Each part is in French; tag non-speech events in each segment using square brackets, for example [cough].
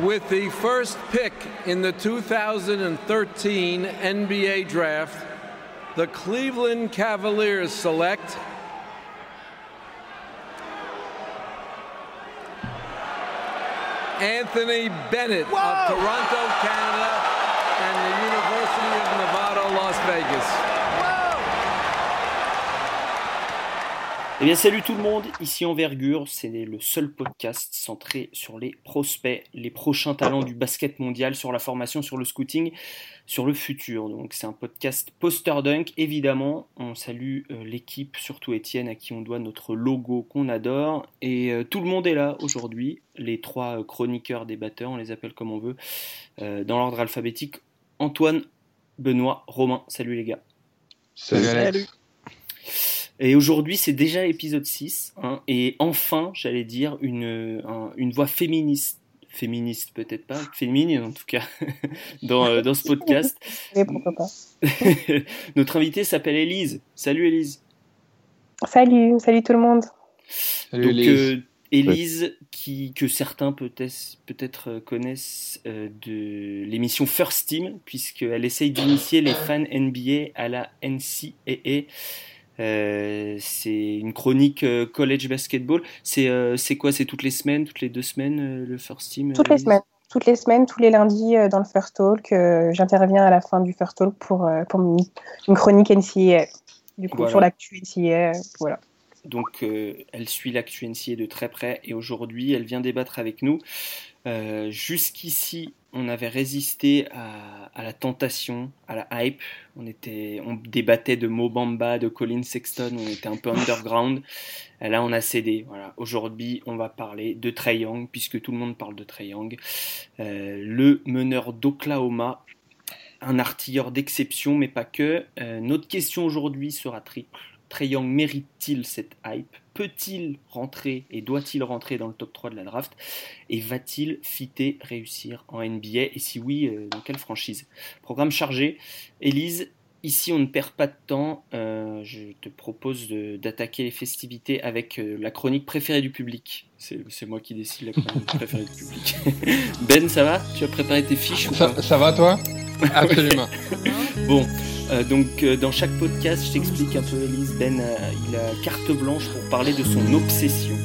With the first pick in the 2013 NBA Draft, the Cleveland Cavaliers select Anthony Bennett Whoa! of Toronto, Canada, and the University of Nevada, Las Vegas. Eh bien, salut tout le monde, ici Envergure, c'est le seul podcast centré sur les prospects, les prochains talents du basket mondial, sur la formation, sur le scouting, sur le futur. Donc, c'est un podcast poster dunk, évidemment. On salue euh, l'équipe, surtout Étienne, à qui on doit notre logo qu'on adore. Et euh, tout le monde est là aujourd'hui, les trois euh, chroniqueurs débatteurs, on les appelle comme on veut, dans l'ordre alphabétique. Antoine, Benoît, Romain, salut les gars. Salut. salut. Et aujourd'hui, c'est déjà épisode 6. Hein, et enfin, j'allais dire, une, une voix féministe féministe peut-être pas, féminine en tout cas, [laughs] dans, euh, dans ce podcast. Et pourquoi pas. [laughs] Notre invitée s'appelle Élise. Salut Élise. Salut, salut tout le monde. Salut Donc, Élise. Élise, qui, que certains peut-être peut euh, connaissent euh, de l'émission First Team, puisqu'elle essaye d'initier les fans NBA à la NCAA. Euh, c'est une chronique euh, college basketball. C'est euh, quoi? C'est toutes les semaines, toutes les deux semaines le first team Toutes les semaines. Toutes les semaines, tous les lundis dans le First Talk. J'interviens à la fin du First Talk pour, pour une chronique NCA. Du coup, sur l'actu NCA. Voilà. Donc, elle suit l'actu NCA de très près et aujourd'hui, elle vient débattre avec nous. Jusqu'ici, on avait résisté à, la tentation, à la hype. On, débattait de Mobamba, de Colin Sexton, on était un peu underground. Et là, on a cédé. Aujourd'hui, on va parler de Trey Young, puisque tout le monde parle de Trey Young. Euh, le meneur d'Oklahoma, un artilleur d'exception, mais pas que. Euh, notre question aujourd'hui sera triple. Trey mérite-t-il cette hype? Peut-il rentrer et doit-il rentrer dans le top 3 de la draft? Et va-t-il fitter, réussir en NBA Et si oui, euh, dans quelle franchise? Programme chargé. Élise, ici on ne perd pas de temps. Euh, je te propose d'attaquer les festivités avec euh, la chronique préférée du public. C'est moi qui décide la chronique [laughs] préférée du public. [laughs] ben, ça va? Tu as préparé tes fiches ça, ça va toi? [laughs] Absolument. bon. Euh, donc euh, dans chaque podcast, je t'explique un peu, Elise. Ben, euh, il a carte blanche pour parler de son obsession.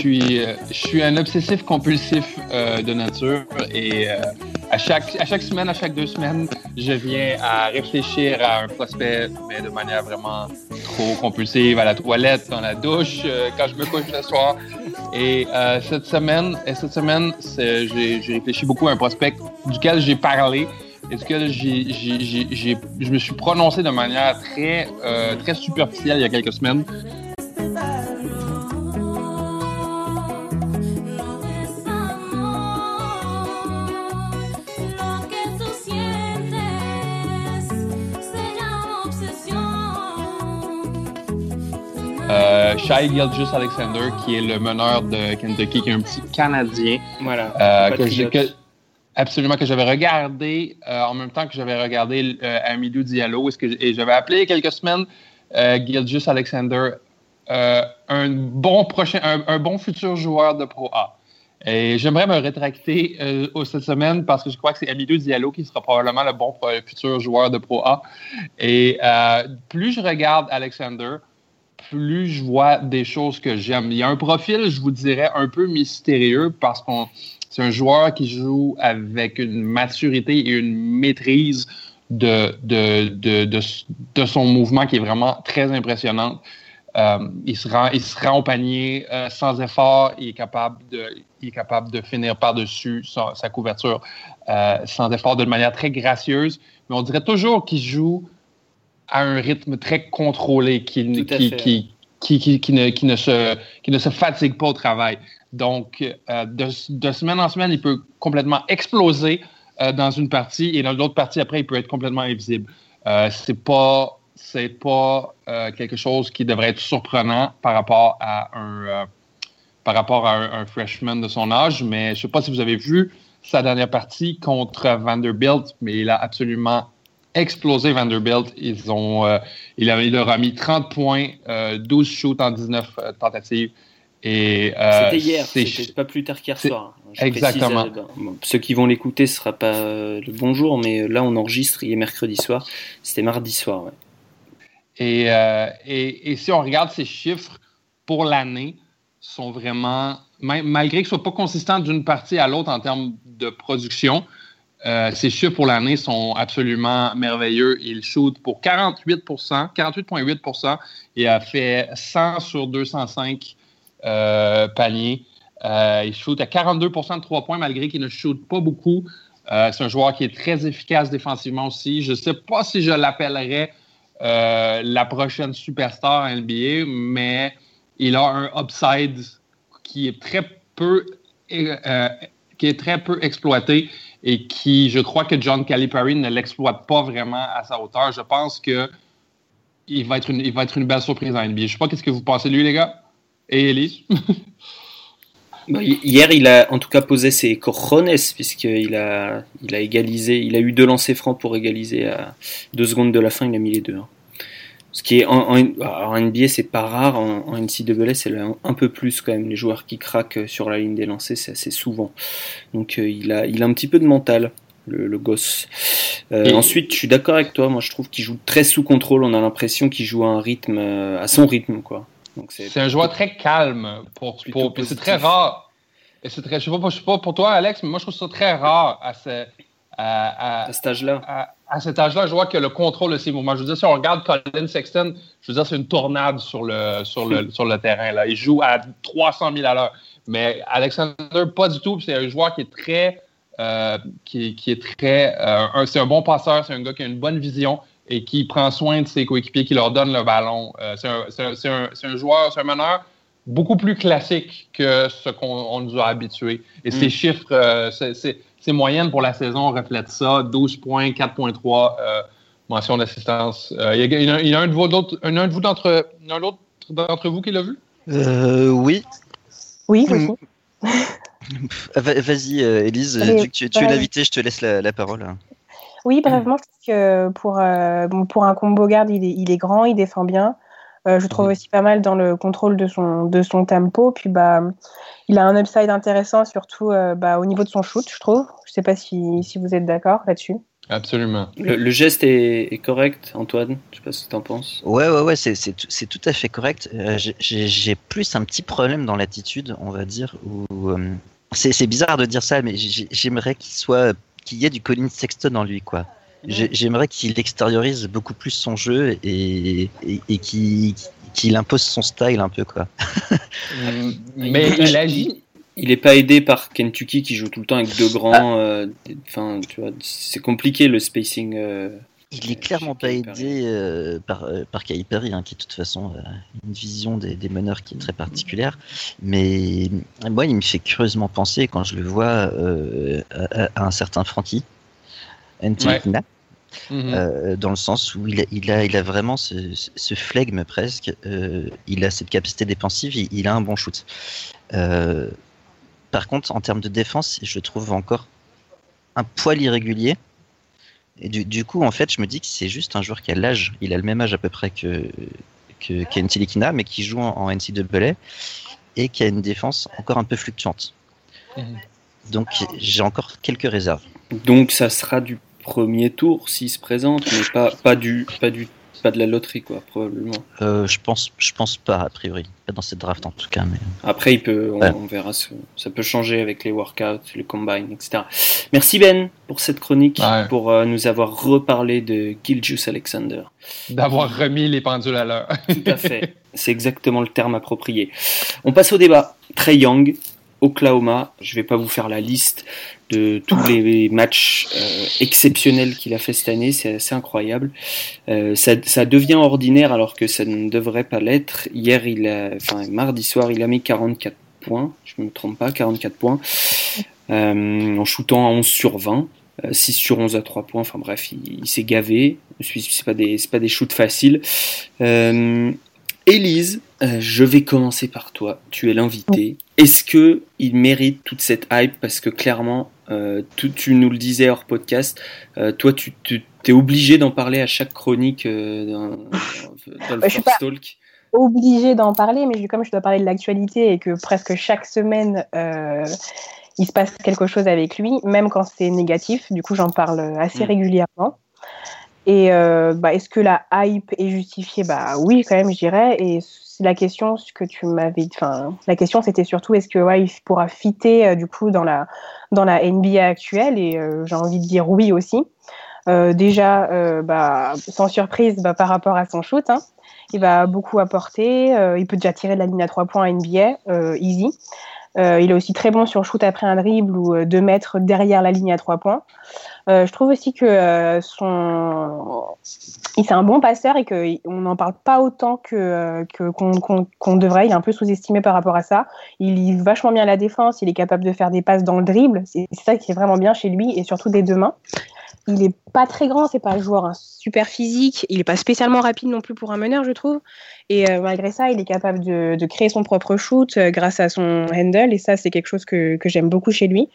Suis, je suis un obsessif compulsif de nature et à chaque, à chaque semaine, à chaque deux semaines, je viens à réfléchir à un prospect, mais de manière vraiment trop compulsive, à la toilette, dans la douche, euh, quand je me couche le soir. Et euh, cette semaine, et cette semaine, j'ai réfléchi beaucoup à un prospect duquel j'ai parlé et duquel je me suis prononcé de manière très, euh, très superficielle il y a quelques semaines. Shai Gilgis Alexander, qui est le meneur de Kentucky, qui est un petit Canadien. Voilà. Euh, absolument, que j'avais regardé euh, en même temps que j'avais regardé Amidou Diallo. que, et j'avais appelé il y a quelques semaines Gilgis Alexander un, bon prochain, un, bon futur joueur de Pro A. Et j'aimerais me rétracter cette semaine parce que je crois que c'est Amidou Diallo qui sera probablement le bon futur joueur de Pro A. Et plus je regarde Alexander, plus je vois des choses que j'aime. Il y a un profil, je vous dirais, un peu mystérieux parce qu'on c'est un joueur qui joue avec une maturité et une maîtrise de, de, de, de, son mouvement qui est vraiment très impressionnante. Euh, il, se rend, il se rend au panier euh, sans effort. Il est capable de, il est capable de finir par-dessus sa, couverture euh, sans effort de manière très gracieuse. Mais on dirait toujours qu'il joue à un rythme très contrôlé, qui, qui, qui, qui, ne, qui, ne se, qui ne se fatigue pas au travail. Donc, euh, de, de, semaine en semaine, il peut complètement exploser euh, dans une partie et dans l'autre partie, après, il peut être complètement invisible. Euh, c'est pas c'est pas euh, quelque chose qui devrait être surprenant par rapport à un par rapport à un, un, freshman de son âge, mais je ne sais pas si vous avez vu sa dernière partie contre Vanderbilt, mais il a absolument explosé Vanderbilt. Ils ont, euh, il, leur a mis 30 points, 12 shoots en 19 tentatives. c'était hier, c'était pas plus tard qu'hier soir. Hein. exactement. ceux qui vont l'écouter, ce sera pas le bonjour, mais là on enregistre, il est mercredi soir. C'était mardi soir. Et, et, et, si on regarde ces chiffres pour l'année, sont vraiment, malgré qu'ils ne soient pas consistants d'une partie à l'autre en termes de production, euh, ces chiffres pour l'année sont absolument merveilleux. Il shoot pour 48 48,8% Il a fait 100 sur 205 euh, paniers. Euh, il shoot à 42% de 3 points malgré qu'il ne shoot pas beaucoup. c'est un joueur qui est très efficace défensivement aussi. Je ne sais pas si je l'appellerais la prochaine superstar NBA, mais il a un upside qui est très peu, qui est très peu exploité et qui, je crois que John Calipari ne l'exploite pas vraiment à sa hauteur. Je pense que il va être une, il va être une belle surprise en NBA. Je sais pas qu'est-ce que vous pensez de lui, les gars. Et Elise? [laughs] Bah, hier, il a en tout cas posé ses cojones, puisqu'il a, il a égalisé, il a eu deux lancers francs pour égaliser à deux secondes de la fin, il a mis les deux. Hein. Ce qui est en, en, NBA, c'est pas rare. En, en NCAA, c'est un, peu plus quand même. Les joueurs qui craquent sur la ligne des lancers, c'est assez souvent. Donc euh, il, a, il a un petit peu de mental, le, gosse. Euh, ensuite, je suis d'accord avec toi. Moi, je trouve qu'il joue très sous contrôle. On a l'impression qu'il joue à un rythme, euh, à son rythme, quoi. C'est un joueur très calme. Pour, pour c'est très rare. Et c'est très, je sais pas, sais pas pour toi, Alex, mais moi, je trouve ça très rare à ce, à, à, cet âge-là à cet âge-là, je vois que le contrôle de ses mouvements. Je veux dire, si on regarde Colin Sexton, je veux dire, c'est une tornade sur le, sur le, [laughs] sur le terrain. Là. Il joue à 300 000 à l'heure. Mais Alexander, pas du tout. C'est un joueur qui est très. Euh, qui, qui, est très. Euh, c'est un bon passeur, c'est un gars qui a une bonne vision et qui prend soin de ses coéquipiers, qui leur donne le ballon. Euh, c'est un, un, un, joueur, c'est un meneur beaucoup plus classique que ce qu'on nous a habitués. Et ces mm. chiffres, c'est ses moyennes pour la saison reflètent ça 12 points, 4,3 euh, mention d'assistance. Euh, il, y a un de vous d'entre d'entre vous qui l'a vu? Euh, Oui. Oui, oui. [laughs] Vas-y, Elise, tu, es l'invité, je te laisse la, parole. Oui, brièvement, je trouve que pour, pour un combo garde, il est, il est, grand, il défend bien. je trouve aussi pas mal dans le contrôle de son, de son tempo. Puis, bah, il a un upside intéressant, surtout euh, bah, au niveau de son shoot, je trouve. Je ne sais pas si, si, vous êtes d'accord là-dessus. Absolument. Le, geste est, correct, Antoine Je sais pas ce que tu en penses. Ouais, ouais, ouais, c'est tout à fait correct. Euh, j'ai plus un petit problème dans l'attitude, on va dire, où euh, c'est bizarre de dire ça, mais j'aimerais qu'il soit qu'il y ait du Colin Sexton en lui, quoi. J'aimerais qu'il extériorise beaucoup plus son jeu et, et, et qu'il qu'il impose son style un peu quoi. Euh, [laughs] mais il agit. Il n'est pas aidé par Kentucky qui joue tout le temps avec deux grands. Ah. Euh, enfin, tu vois, c'est compliqué le spacing. Euh, il est clairement pas aidé par, par Perry, hein, qui de toute façon a une vision des, meneurs qui est très particulière. Mais moi, il me fait curieusement penser quand je le vois à, un certain Frankie. Mhm. Euh, dans le sens où il a, il a, il a vraiment ce, ce flegme presque, euh, il a cette capacité défensive, il, il a un bon shoot. Euh, par contre, en termes de défense, je le trouve encore un poil irrégulier. Et du, du coup, en fait, je me dis que c'est juste un joueur qui a l'âge, il a le même âge à peu près que, que Ken mais qui joue en, en NCAA et qui a une défense encore un peu fluctuante. Mhm. Donc j'ai encore quelques réserves. Donc ça sera du premier tour s'il se présente, mais pas, pas, du, pas, du, pas de la loterie, quoi, probablement. Euh, je, pense, je pense pas, a priori. Pas dans cette draft, en tout cas. Mais... Après, il peut, on, verra. Ça peut changer avec les workouts, les combines, etc. Merci, Ben, pour cette chronique, pour euh, nous avoir reparlé de Gilgius Alexander. D'avoir remis les pendules à l'heure. [laughs] tout à fait. C'est exactement le terme approprié. On passe au débat. Trey Young, Oklahoma. Je vais pas vous faire la liste de tous les matchs euh, exceptionnels qu'il a fait cette année, c'est assez incroyable. Euh, ça, ça, devient ordinaire alors que ça ne devrait pas l'être. Hier, il a, enfin mardi soir, il a mis 44 points, je me trompe pas, 44 points, euh, en shootant à 11 sur 20. 6 sur 11 à 3 points, enfin bref, il, s'est gavé. C'est pas des, pas des shoots faciles. Élise, je vais commencer par toi. Tu es l'invité. Est-ce que il mérite toute cette hype? Parce que clairement, euh, tu, nous le disais hors podcast, euh, toi tu, es obligé d'en parler à chaque chronique dans, le First Talk obligé d'en parler, mais comme je dois parler de l'actualité et que presque chaque semaine il se passe quelque chose avec lui, même quand c'est négatif. Du coup, j'en parle assez mm. régulièrement. Et euh, bah, est-ce que la hype est justifiée? Bah oui, quand même, je dirais. Et la question, ce que tu m'avais, enfin, la question, c'était surtout est-ce que ouais, il pourra fitter euh, du coup dans la dans la NBA actuelle? Et euh, j'ai envie de dire oui aussi. déjà, bah, sans surprise, bah, par rapport à son shoot, hein, il va beaucoup apporter. il peut déjà tirer de la ligne à trois points à NBA, easy. Euh, il est aussi très bon sur shoot après un dribble ou euh, deux mètres derrière la ligne à trois points. Euh, je trouve aussi que son... c'est un bon passeur et qu'on n'en parle pas autant que, qu'on, devrait. Il est un peu sous-estimé par rapport à ça. Il lit vachement bien la défense. Il est capable de faire des passes dans le dribble. C'est, ça qui est vraiment bien chez lui et surtout des deux mains. Il n'est pas très grand, c'est pas un joueur hein, super physique. Il n'est pas spécialement rapide non plus pour un meneur, je trouve. Et euh, malgré ça, il est capable de, créer son propre shoot euh, grâce à son handle. Et ça, c'est quelque chose que, j'aime beaucoup chez lui.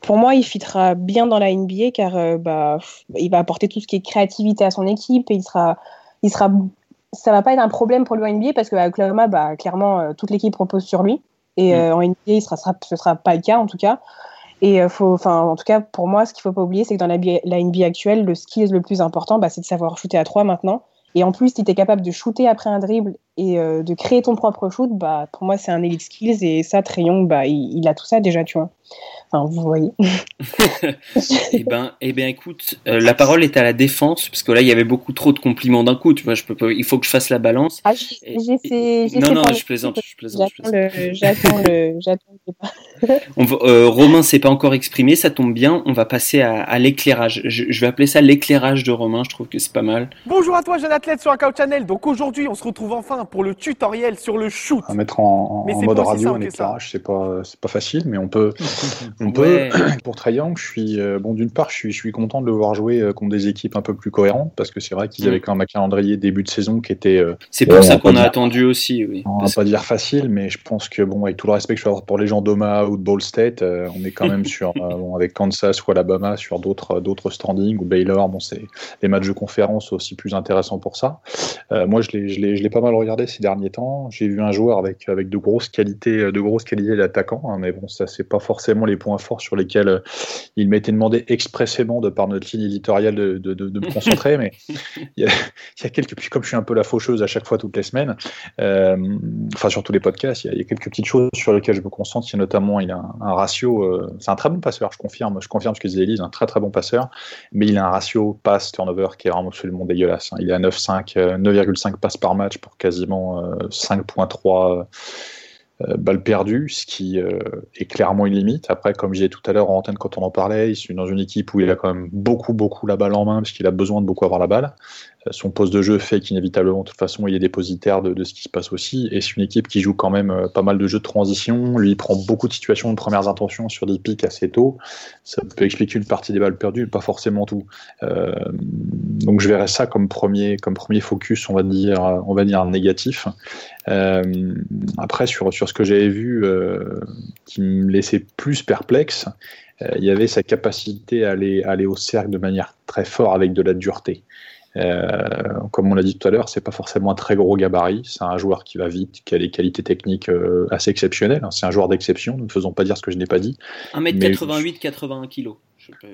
Pour moi, il fitera bien dans la NBA car euh, bah, il va apporter tout ce qui est créativité à son équipe et il sera, il sera, ça va pas être un problème pour lui en NBA parce qu'à Oklahoma, bah, clairement, toute l'équipe repose sur lui. Et mm. en NBA, ce sera, ce sera pas le cas en tout cas. Et faut, enfin, en tout cas, pour moi, ce qu'il faut pas oublier, c'est que dans la, la, NBA actuelle, le skill le plus important, bah, c'est de savoir shooter à 3 maintenant. Et en plus, si tu es capable de shooter après un dribble et euh, de créer ton propre shoot, bah, pour moi, c'est un elite skills. Et ça, Trayon, bah, il, a tout ça déjà, tu vois. Enfin, vous voyez. [laughs] [laughs] eh, ben, eh ben, écoute, euh, la parole est à la défense, parce que là, il y avait beaucoup trop de compliments d'un coup. Tu vois, je peux pas, il faut que je fasse la balance. Ah, j'essaie. Non, non, je plaisante. Je plaisante J'attends le. [laughs] le... euh, Romain s'est pas encore exprimé, ça tombe bien. On va passer à, l'éclairage. Je, je, vais appeler ça l'éclairage de Romain. Je trouve que c'est pas mal. Bonjour à toi, jeune athlète sur Account Channel. Donc aujourd'hui, on se retrouve enfin pour le tutoriel sur le shoot. À mettre en, mode radio un éclairage, c'est pas, c'est pas facile, mais on peut. [laughs] on peut. [clears throat] Pour Traillang, je suis euh, bon. D'une part, je suis, je suis content de le voir jouer euh, contre des équipes un peu plus cohérentes, parce que c'est vrai qu'ils mm. avaient quand même un calendrier début de saison qui était. Euh, c'est pour ça qu'on a attendu aussi, oui. On va pas dire facile, mais je pense que bon, avec tout le respect que je peux avoir pour les gens d'Oma ou de Ball State, on est quand même [laughs] sur bon, avec Kansas ou Alabama sur d'autres d'autres standings ou Baylor. Bon, c'est les matchs de conférence aussi plus intéressants pour ça. moi, je l'ai, je l'ai, je l'ai pas mal regardé ces derniers temps. J'ai vu un joueur avec, avec de grosses qualités, de grosses qualités d'attaquant, hein, mais bon, ça, c'est pas forcément les points forts sur lesquels euh, il m'était demandé expressément de par notre ligne éditoriale de, de, me concentrer. mais il y, a, il y, a, quelques, puis comme je suis un peu la faucheuse à chaque fois, toutes les semaines, euh, enfin, sur tous les podcasts, il y, a, quelques petites choses sur lesquelles je me concentre. Il y a notamment, il a un, ratio, euh, c'est un très bon passeur, je confirme, je confirme ce que disait Elise, un très très bon passeur, mais il a un ratio pass-turnover qui est vraiment absolument dégueulasse. Hein. Il est à 9,5, 9,5 passes par match pour quasiment 5,3 euh, balles perdues, ce qui euh, est clairement une limite. Après, comme je disais tout à l'heure en antenne quand on en parlait, il est dans une équipe où il a quand même beaucoup, beaucoup la balle en main, parce qu'il a besoin de beaucoup avoir la balle son poste de jeu fait qu'inévitablement, de toute façon, il est dépositaire de, ce qui se passe aussi. Et c'est une équipe qui joue quand même euh, pas mal de jeux de transition. Lui, prend beaucoup de situations de premières intentions sur des pics assez tôt. Ça peut expliquer une partie des balles perdues, pas forcément tout. Euh, donc, je verrais ça comme premier, comme premier focus, on va dire, on va dire négatif. Euh, après, sur, sur ce que j'avais vu qui me laissait plus perplexe, il y avait sa capacité à aller, à aller au cercle de manière très forte avec de la dureté. Euh, comme on l'a dit tout à l'heure, c'est pas forcément un très gros gabarit. C'est un joueur qui va vite, qui a des qualités techniques euh, assez exceptionnelles. Hein. C'est un joueur d'exception. Ne faisons pas dire ce que je n'ai pas dit. 1m88, 81 kg.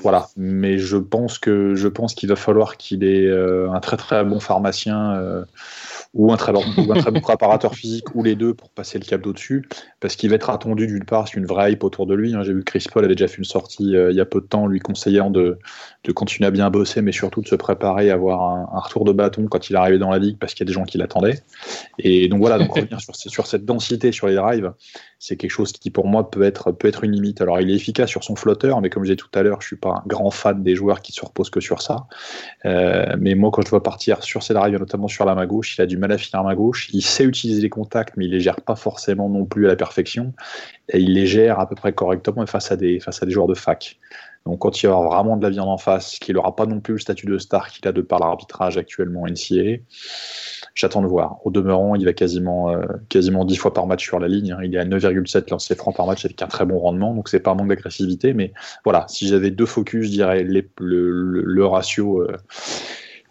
Voilà, mais je pense que je pense qu'il va falloir qu'il ait euh, un très très bon pharmacien ou un très, bon, très bon préparateur physique, ou les deux pour passer le cap d'au-dessus, parce qu'il va être attendu d'une part, c'est une vraie hype autour de lui. Hein. J'ai vu Chris Paul avait déjà fait une sortie euh, il y a peu de temps, lui conseillant de, de, continuer à bien bosser, mais surtout de se préparer à avoir un, retour de bâton quand il arrivait dans la ligue, parce qu'il y a des gens qui l'attendaient. Et donc voilà, donc revenir sur cette densité sur les drives, c'est quelque chose qui pour moi peut être, peut être une limite. Alors il est efficace sur son flotteur, mais comme je disais tout à l'heure, je suis pas un grand fan des joueurs qui se reposent que sur ça. Euh, mais moi, quand je vois partir sur ses drives, notamment sur la main gauche, il a du mal à finir la main gauche. Il sait utiliser les contacts, mais il les gère pas forcément non plus à la perfection. Et il les gère à peu près correctement face à des, face à des joueurs de fac. Donc quand il y aura vraiment de la viande en face, qu'il n'aura pas non plus le statut de star qu'il a de par l'arbitrage actuellement NCA, J'attends de voir. Au demeurant, il va quasiment, euh, quasiment 10 fois par match sur la ligne. hein. Il est à 9,7 lancers francs par match avec un très bon rendement, donc c'est pas un manque d'agressivité. Mais voilà, si j'avais deux focus, je dirais le, ratio euh,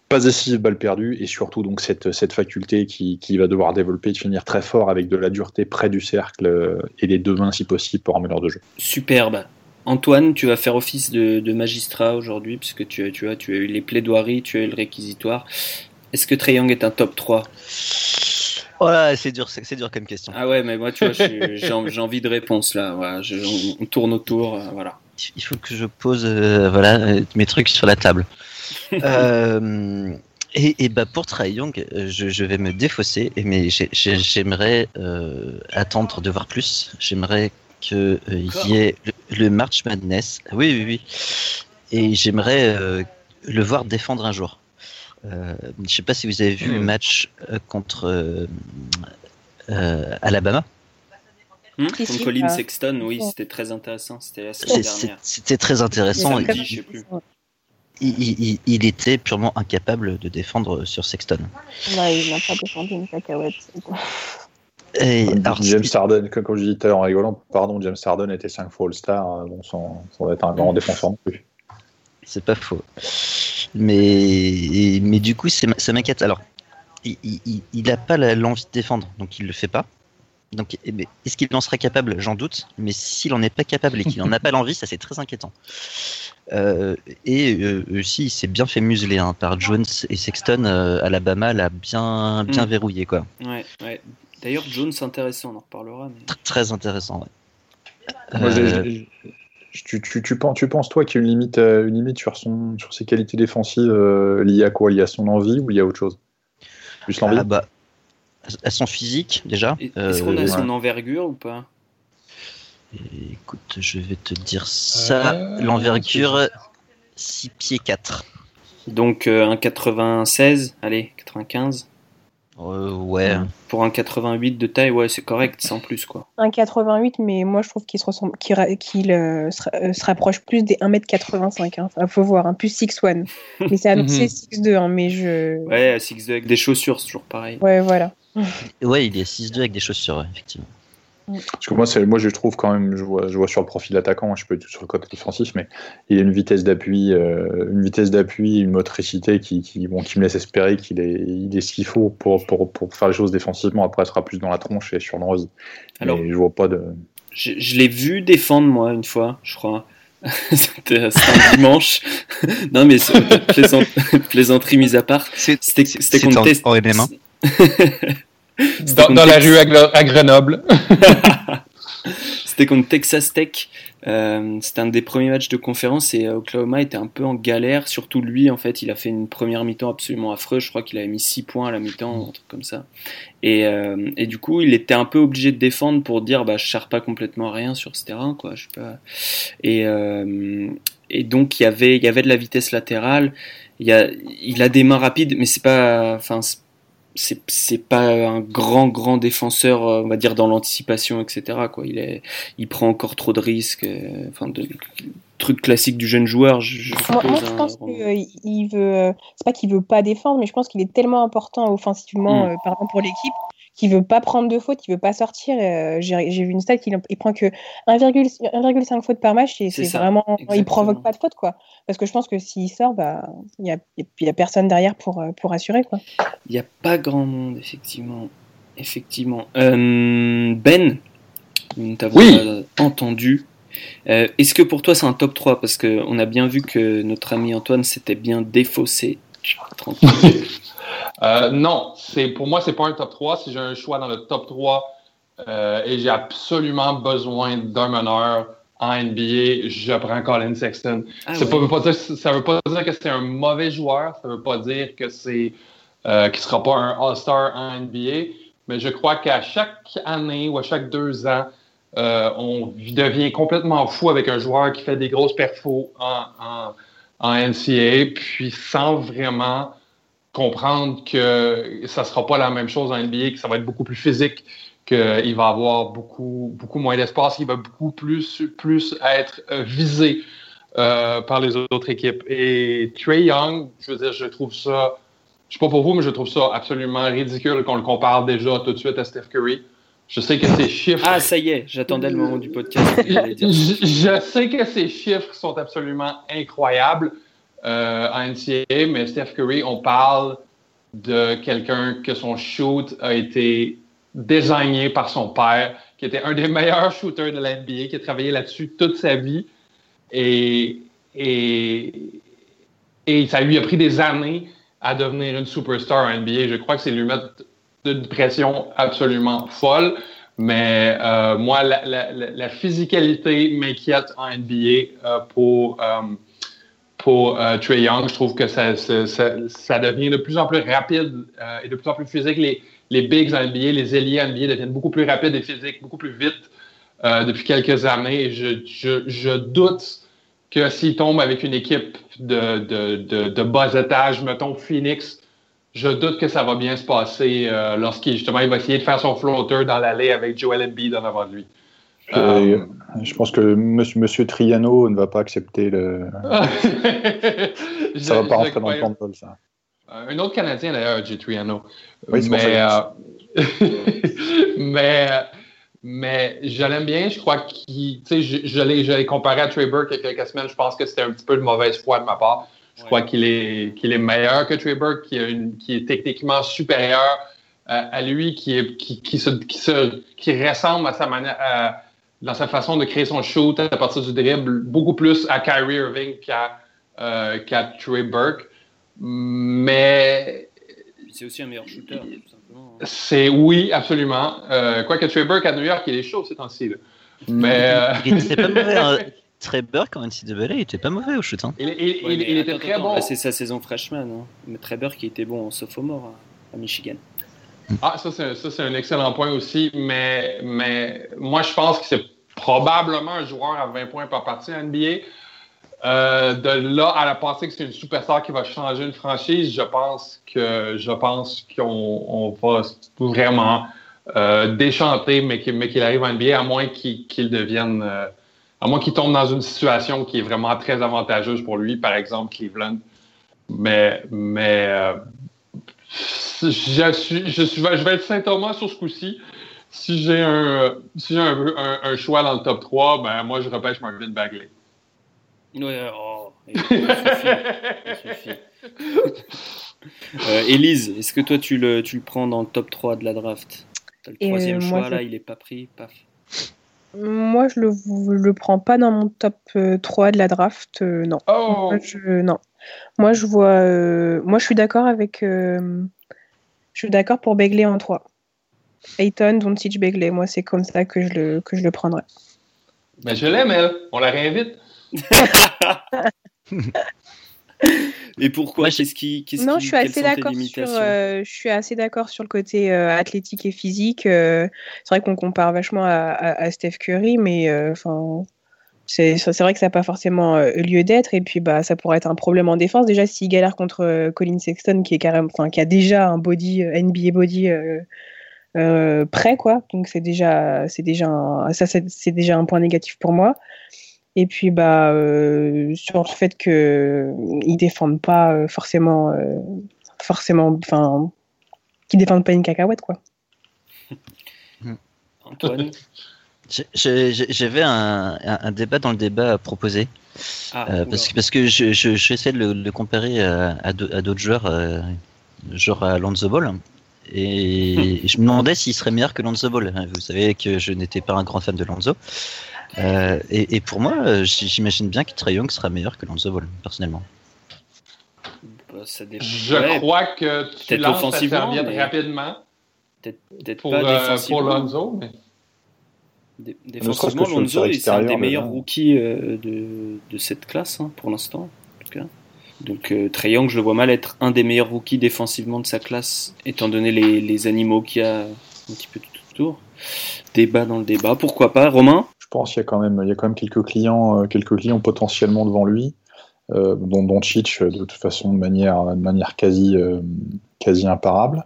pas décisif balle perdue et surtout donc cette, cette faculté qui, qui va devoir développer de finir très fort avec de la dureté près du cercle euh, et les deux mains si possible pour un meneur de jeu. Superbe. Antoine, tu vas faire office de, magistrat aujourd'hui, puisque tu, tu, as, tu as eu les plaidoiries, tu as eu le réquisitoire. Est-ce que Trae Young est un top 3 Voilà, c'est dur, c'est dur comme question. Ah ouais, mais moi, tu vois, j'ai en- j'ai envie de réponse là. Voilà, je- on, on tourne autour. euh, voilà. Il faut que je pose euh, voilà, euh, mes trucs sur la table. [laughs] Euh, et, et bah pour Trae Young, je, je vais me défausser, mais j'ai- j'ai- j'aimerais euh, attendre de voir plus. J'aimerais qu'il y ait le, le March Madness. Oui, oui, oui. Et j'aimerais euh, le voir défendre un jour. Euh, je sais pas si vous avez vu le Hmm. match euh, contre euh, Alabama. Hmm Contre si, Colin Sexton, oui, c'était très intéressant. C'était la semaine dernière. C'était très intéressant. Samedi, Il- je sais plus. il, il- il était purement incapable de défendre sur Sexton. Non, il n'a pas défendu une cacahuète. Et, alors, James Harden, comme, je disais tout à l'heure en rigolant, pardon, James Harden était 5 fois All-Star, bon, sans, sans être un grand défenseur non plus. C'est pas faux. Mais, mais du coup, ça m'inquiète. Alors, il, il, il a pas l'envie de défendre, donc il le fait pas. Donc, eh ben, est-ce qu'il en serait capable? J'en doute. Mais s'il en est pas capable et qu'il en a pas l'envie, ça c'est très inquiétant. Euh, et euh, aussi, il s'est bien fait museler hein, par Jones et Sexton. euh, Alabama l'a bien, bien Mm. verrouillé, quoi. Ouais, ouais. D'ailleurs, Jones, c'est intéressant, on en reparlera. Mais... Tr- Très intéressant. Ouais. Moi, Euh, tu, tu, tu, penses, tu penses, toi, qu'il y a une limite, euh, une limite sur, son, sur ses qualités défensives euh, liées à quoi? Liées à son envie ou liées à autre chose? Plus l'envie? Ah bah, à son physique déjà. Est-ce qu'on a Euh, son envergure ou pas? Écoute, je vais te dire ça. Euh, L'envergure 6 pieds 4. Donc euh, un 96, allez, 95. Euh, ouais. Pour un 88 de taille, ouais, c'est correct, sans plus quoi. Un 88, mais moi je trouve qu'il se, ressemble, qu'il, ra- qu'il, euh, se, ra- euh, se rapproche plus des 1m85. Hein. Enfin, faut voir, hein, plus 6'1. [laughs] Mais c'est annoncé Mhm. 6'2, hein, mais je. Ouais, 6 avec des chaussures, c'est toujours pareil. Ouais, voilà. Ouais, il est 6-2 avec des chaussures, effectivement. Parce que moi, c'est- moi, je trouve quand même, je vois, je vois sur le profil attaquant, je peux être sur le côté défensif, mais il a une vitesse d'appui, euh, une vitesse d'appui, une motricité qui, qui, bon, qui me laisse espérer qu'il est, il est ce qu'il faut pour, pour, pour faire les choses défensivement. Après, ce sera plus dans la tronche et sur l'envie. Alors- Mais je vois pas de. Je, je l'ai vu défendre moi une fois, je crois. C'était [laughs] c'était un dimanche. [laughs] non mais plaisant- [laughs] plaisanterie mise à part. C'était c'était Dans, la rue à, Grenoble. [laughs] C'était contre Texas Tech. Euh, c'était un des premiers matchs de conférence et euh, Oklahoma était un peu en galère. Surtout lui, en fait, il a fait une première mi-temps absolument affreuse. Je crois qu'il avait mis 6 points à la mi-temps, un truc comme ça. Et, euh, et du coup, il était un peu obligé de défendre pour dire, bah, je sers pas complètement à rien sur ce terrain, quoi. Je sais pas. Et, euh, et donc, il y avait, il y avait de la vitesse latérale. Il, y a, il a des mains rapides, mais c'est pas, enfin, c'est- pas un grand grand défenseur euh, on va dire dans l'anticipation etc quoi il est il prend encore trop de risques euh, enfin de trucs classiques du jeune joueur je, je Moi, je hein, pense qu'il veut. euh, C'est pas qu'il veut pas défendre, mais je pense qu'il est tellement important offensivement, Mm. euh, par exemple pour l'équipe, qu'il veut pas prendre de fautes, il veut pas sortir. euh, J'ai vu une stat qu'il il prend que 1,5 1,5 fautes par match et C'est vraiment. exactement. Il provoque pas de fautes, quoi. Parce que je pense que s'il sort, bah, il y a, il y a personne derrière pour, euh, pour assurer, quoi. il y a pas grand monde effectivement effectivement Euh, Ben nous t'avons Oui. pas entendu Euh, est-ce que pour toi c'est un top 3 parce que on a bien vu que notre ami Antoine s'était bien défaussé Euh, non, c'est pour moi, c'est pas un top 3. Si j'ai un choix dans le top 3 euh, et j'ai absolument besoin d'un meneur en NBA, je prends Colin Sexton. Ah Ça ouais. ne veut pas dire, ça veut pas dire que c'est un mauvais joueur, ça veut pas dire que c'est euh, qu'il sera pas un All-Star en NBA, mais je crois qu'à chaque année ou à chaque deux ans, on devient complètement fou avec un joueur qui fait des grosses perfos en, en, en NCAA, puis sans vraiment comprendre que ça sera pas la même chose en NBA, que ça va être beaucoup plus physique, qu'il va avoir beaucoup, beaucoup moins d'espace, qu'il va beaucoup plus, plus être euh, visé euh, par les autres équipes. Et Trey Young, je veux dire, je trouve ça, je sais pas pour vous, mais je trouve ça absolument ridicule qu'on le compare déjà tout de suite à Steph Curry. Je sais que ces chiffres. Ah, ça y est, j'attendais le moment du podcast. [laughs] je, je, sais que ces chiffres sont absolument incroyables euh, en NCAA, mais Steph Curry, on parle de quelqu'un que son shoot a été désigné par son père, qui était un des meilleurs shooters de la NBA, qui a travaillé là-dessus toute sa vie. Et, et, et ça lui a pris des années à devenir une superstar en NBA. Je crois que c'est lui mettre une pression absolument folle. Mais euh, moi, la, physicalité m'inquiète en NBA euh, pour, euh, pour euh, Trey Young. Je trouve que ça, ça, devient de plus en plus rapide et de plus en plus physique. Les, les bigs en NBA, les ailiers en NBA deviennent beaucoup plus rapides et physiques, beaucoup plus vite depuis quelques années. Je, je, je doute que s'il tombe avec une équipe de, de, de, de, bas étage, mettons Phoenix, je doute que ça va bien se passer euh, lorsqu'il justement il va essayer de faire son floater dans l'allée avec Joel Embiid en avant de lui. Euh, je pense que monsieur, monsieur, Triano ne va pas accepter le. [laughs] ça va pas rentrer dans le plan de vol, ça. Un autre Canadien d'ailleurs, J. Triano. Oui, mais, euh, [laughs] mais mais je l'aime bien. Je crois qu'il, tu sais, je, je l'ai comparé à Trey Burke il y a quelques semaines. Je pense que c'était un petit peu de mauvaise foi de ma part. Je ouais. crois qu'il est, qu'il est meilleur que Trey Burke, qui, une, qui est techniquement supérieur à, à lui, qui, est, qui, qui, se, qui, se, qui ressemble à sa manière, à, dans sa façon de créer son shoot à partir du dribble, beaucoup plus à Kyrie Irving qu'à euh, qu Trey Burke. Mais. C'est aussi un meilleur shooter, tout simplement. Hein. C'est oui, absolument. Euh, Quoique Trey Burke à New York, il est chaud ces temps-ci. Mais. Euh... Il était pas mauvais. Hein. [laughs] Trey Burke en NCAA, il était pas mauvais au shoot. Hein. Il, il, ouais, il, il était très bon. Bah, c'est sa saison freshman. Hein. Mais Trey Burke, il était bon en sophomore à, à Michigan. Ah, ça, c'est un excellent point aussi. Mais, mais moi, je pense que c'est probablement un joueur à 20 points par partie en NBA. Euh, de là à la penser que c'est une superstar qui va changer une franchise, je pense que je pense qu'on on va vraiment euh, déchanter, mais qu'il qu arrive en NBA, à moins qu'il qu devienne, euh, à moins qu'il tombe dans une situation qui est vraiment très avantageuse pour lui, par exemple Cleveland. Mais, mais euh, je, suis, je, suis, je vais être Saint Thomas sur ce coup-ci. Si j'ai un, si un, un, un, choix dans le top 3, ben moi je repêche Marvin Bagley. Ouais, oh, il suffit. il suffit. euh, Élise, est-ce que toi tu le, tu le prends dans le top 3 de la draft? T'as le troisième euh, choix moi, là, il est pas pris, paf. Moi je le, je le prends pas dans mon top 3 de la draft, euh, non. Oh. Moi, je, non. Moi je vois, euh, moi je suis d'accord avec, euh, je suis d'accord pour Begley en 3. Ayton, Doncic, Begley, moi c'est comme ça que je le, que je le prendrais. Ben je l'aime elle, on la réinvite. [laughs] [laughs] Et pourquoi Qu'est-ce qui, qu Non, qui, je suis assez d'accord sur. Euh, je suis assez d'accord sur le côté euh, athlétique et physique. Euh, c'est vrai qu'on compare vachement à, à, à, Steph Curry, mais enfin. c'est vrai que ça n'a pas forcément lieu d'être et puis bah ça pourrait être un problème en défense déjà s'il galère contre Colin Sexton qui est carrément enfin qui a déjà un body NBA body euh, prêt quoi donc c'est déjà c'est déjà un, ça c'est déjà un point négatif pour moi et puis bah euh, sur le fait que ils défendent pas euh, forcément euh, forcément enfin qu'ils défendent pas une cacahuète quoi. [laughs] Antoine [laughs] J'avais un, un, débat dans le débat à proposer. Ah, euh, parce, que, parce que je, je, je essaie de le, de comparer à, à d'autres joueurs, euh, genre à Lonzo Ball. Et [laughs] je me demandais s'il serait meilleur que Lonzo Ball. Vous savez que je n'étais pas un grand fan de Lonzo. Euh, et, et, pour moi, j'imagine bien que Trey Young sera meilleur que Lonzo Ball, personnellement. Bah, je ouais, crois que tu lances ta serviette mais... rapidement. Peut-être pour, pas euh, pour Lonzo, mais... Dé défensivement, Lonzo est un des meilleurs rookies euh, de, de, cette classe, hein, pour l'instant. Donc euh, Trey Young, je le vois mal être un des meilleurs rookies défensivement de sa classe, étant donné les, les animaux qu'il y a un petit peu tout autour. Débat dans le débat, pourquoi pas, Romain? Pense qu'il y a quand même, il y a quand même quelques clients, euh, quelques clients potentiellement devant lui. euh, dont Doncic de toute façon de manière, de manière quasi, quasi imparable.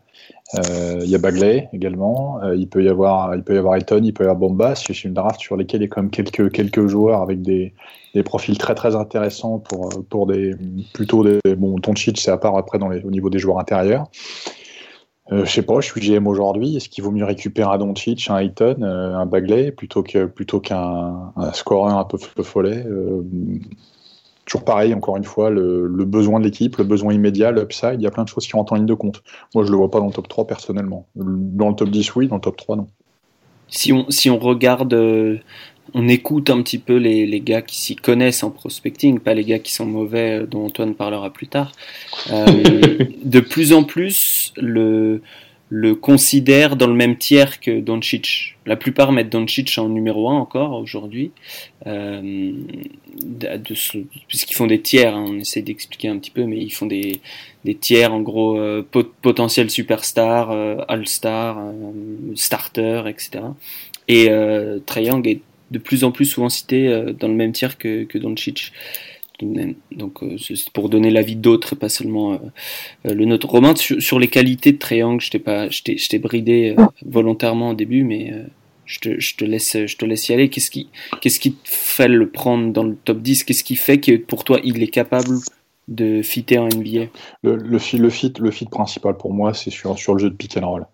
Il y a Bagley également. il peut y avoir, il peut y avoir Eton, il peut y avoir Bombas. C'est une draft sur lesquels il y a quand même quelques, quelques joueurs avec des, des profils très très intéressants pour, pour des plutôt des bon c'est à part après dans les, au niveau des joueurs intérieurs. Euh, je sais pas, je suis GM aujourd'hui. Est-ce qu'il vaut mieux récupérer un Doncic, un Ayton, euh, un Bagley plutôt plutôt qu'un un scoreur un peu, follet euh, Toujours pareil, encore une fois, le, besoin de l'équipe, le besoin immédiat, l'upside, il y a plein de choses qui rentrent en ligne de compte. Moi, je le vois pas dans le top 3 personnellement. Dans le top 10, oui, dans le top 3, non. Si on, si on regarde on écoute un petit peu les, les gars qui s'y connaissent en prospecting, pas les gars qui sont mauvais, euh, dont Antoine parlera plus tard. Euh, [laughs] de plus en plus, le, le considère dans le même tiers que Doncic. La plupart mettent Doncic en numéro 1 encore aujourd'hui, euh, puisqu'ils font des tiers, hein, on essaie d'expliquer un petit peu, mais ils font des, des tiers en gros euh, potentiel superstar, euh, all-star, starter, etc. Et euh, Trae Young est de plus en plus souvent cité euh, dans le même tiers que, que Doncic. Donc, euh, c'est pour donner l'avis d'autres pas seulement euh, le nôtre. Romain, sur, les qualités de Triangle, je t'ai pas, je t'ai bridé volontairement au début, mais je te, je te, laisse, je te laisse y aller. Qu'est-ce qui, qu'est-ce qui te fait le prendre dans le top 10 Qu'est-ce qui fait que pour toi, il est capable de fitter en NBA le, le, le, fit, le fit principal pour moi, c'est sur, sur le jeu de pick and roll.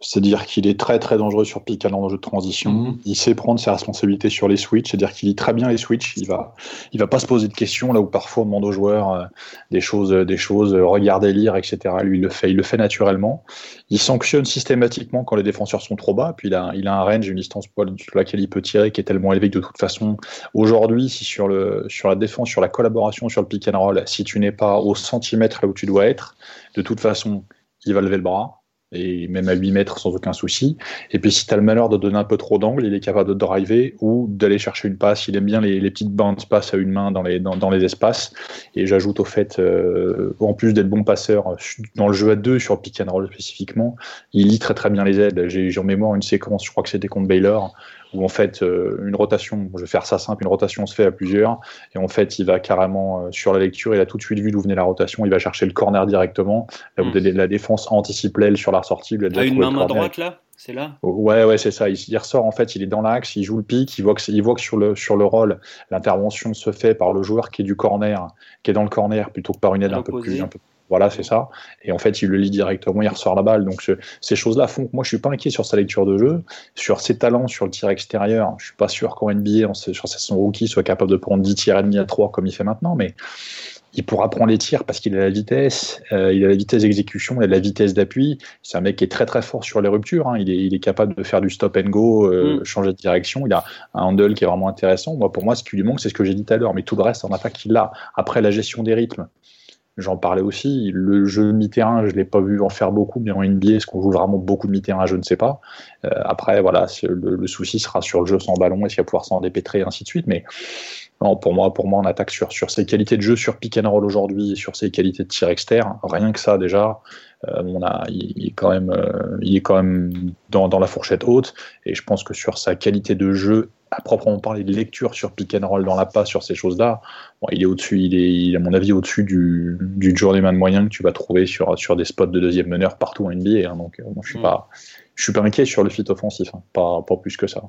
C'est-à-dire qu'il est très très dangereux sur pick and jeu de transition. Mhm. Il sait prendre ses responsabilités sur les switches, c'est-à-dire qu'il lit très bien les switches. Il va, il va pas se poser de questions là où parfois on demande aux joueurs euh, des choses, des choses, euh, regarder, lire, etc. Lui, il le fait, il le fait naturellement. Il sanctionne systématiquement quand les défenseurs sont trop bas. Puis il a, il a un range, une distance sur laquelle il peut tirer qui est tellement élevée que de toute façon, aujourd'hui, si sur le, sur la défense, sur la collaboration, sur le pick and roll, si tu n'es pas au centimètre là où tu dois être, de toute façon, il va lever le bras et même à 8 mètres sans aucun souci. Et puis si tu as le malheur de donner un peu trop d'angle, il est capable de driver ou d'aller chercher une passe. Il aime bien les, petites bandes passe à une main dans les, dans, les espaces. Et j'ajoute au fait, euh, en plus d'être bon passeur dans le jeu à deux, sur pick and roll spécifiquement, il lit très très bien les aides. J'ai en mémoire une séquence, je crois que c'était contre Baylor, où en fait euh, une rotation, je vais faire ça simple, une rotation se fait à plusieurs, et en fait il va carrément euh, sur la lecture, il a tout de suite vu d'où venait la rotation, il va chercher le corner directement, là où hmm. la défense anticipe l'aile sur la sortie. Il a une main, main droite là? C'est là? Ouais, ouais, c'est ça. Il, ressort, en fait, il est dans l'axe, il joue le pic, il voit que, il voit que sur, le, sur le roll, l'intervention se fait par le joueur qui est du corner, qui est dans le corner, plutôt que par une aide un peu plus, un peu voilà, c'est ça. Et en fait, il le lit directement, il ressort la balle. Donc, ces choses-là font que moi, je suis pas inquiet sur sa lecture de jeu, sur ses talents, sur le tir extérieur. Je suis pas sûr qu'en NBA, sur son rookie, soit capable de prendre 10 tirs et demi à 3 comme il fait maintenant, mais il pourra prendre les tirs parce qu'il a la vitesse, euh, il a la vitesse d'exécution, il a la vitesse d'appui. C'est un mec qui est très très fort sur les ruptures. Hein. Il, est, il, est, capable de faire du stop and go, euh, mm. changer de direction. Il a un handle qui est vraiment intéressant. Moi, pour moi, ce qui lui manque, c'est ce que j'ai dit tout à l'heure. Mais tout le reste en attaque, il l'a. Après la gestion des rythmes, J'en parlais aussi. Le jeu mi-terrain, je ne l'ai pas vu en faire beaucoup, mais en NBA, est-ce qu'on joue vraiment beaucoup de mi-terrain? Je ne sais pas. Euh, après, voilà, le, souci sera sur le jeu sans ballon, est-ce qu'il va pouvoir s'en dépêtrer, ainsi de suite. Mais non, pour moi, pour moi, on attaque sur, sur ses qualités de jeu, sur pick and roll aujourd'hui, sur ses qualités de tir externe. Rien que ça, déjà, euh, on a, il, est quand même, euh, il est quand même dans, dans la fourchette haute. Et je pense que sur sa qualité de jeu à proprement parler de lecture sur pick and roll dans la passe, sur ces choses-là, bon, il est au-dessus, il est, à mon avis, au-dessus du, du journeyman moyen que tu vas trouver sur, sur des spots de deuxième meneur partout en NBA. Hein, donc, euh, je suis mm. pas, je suis pas inquiet sur le fit offensif, hein, pas, pas plus que ça.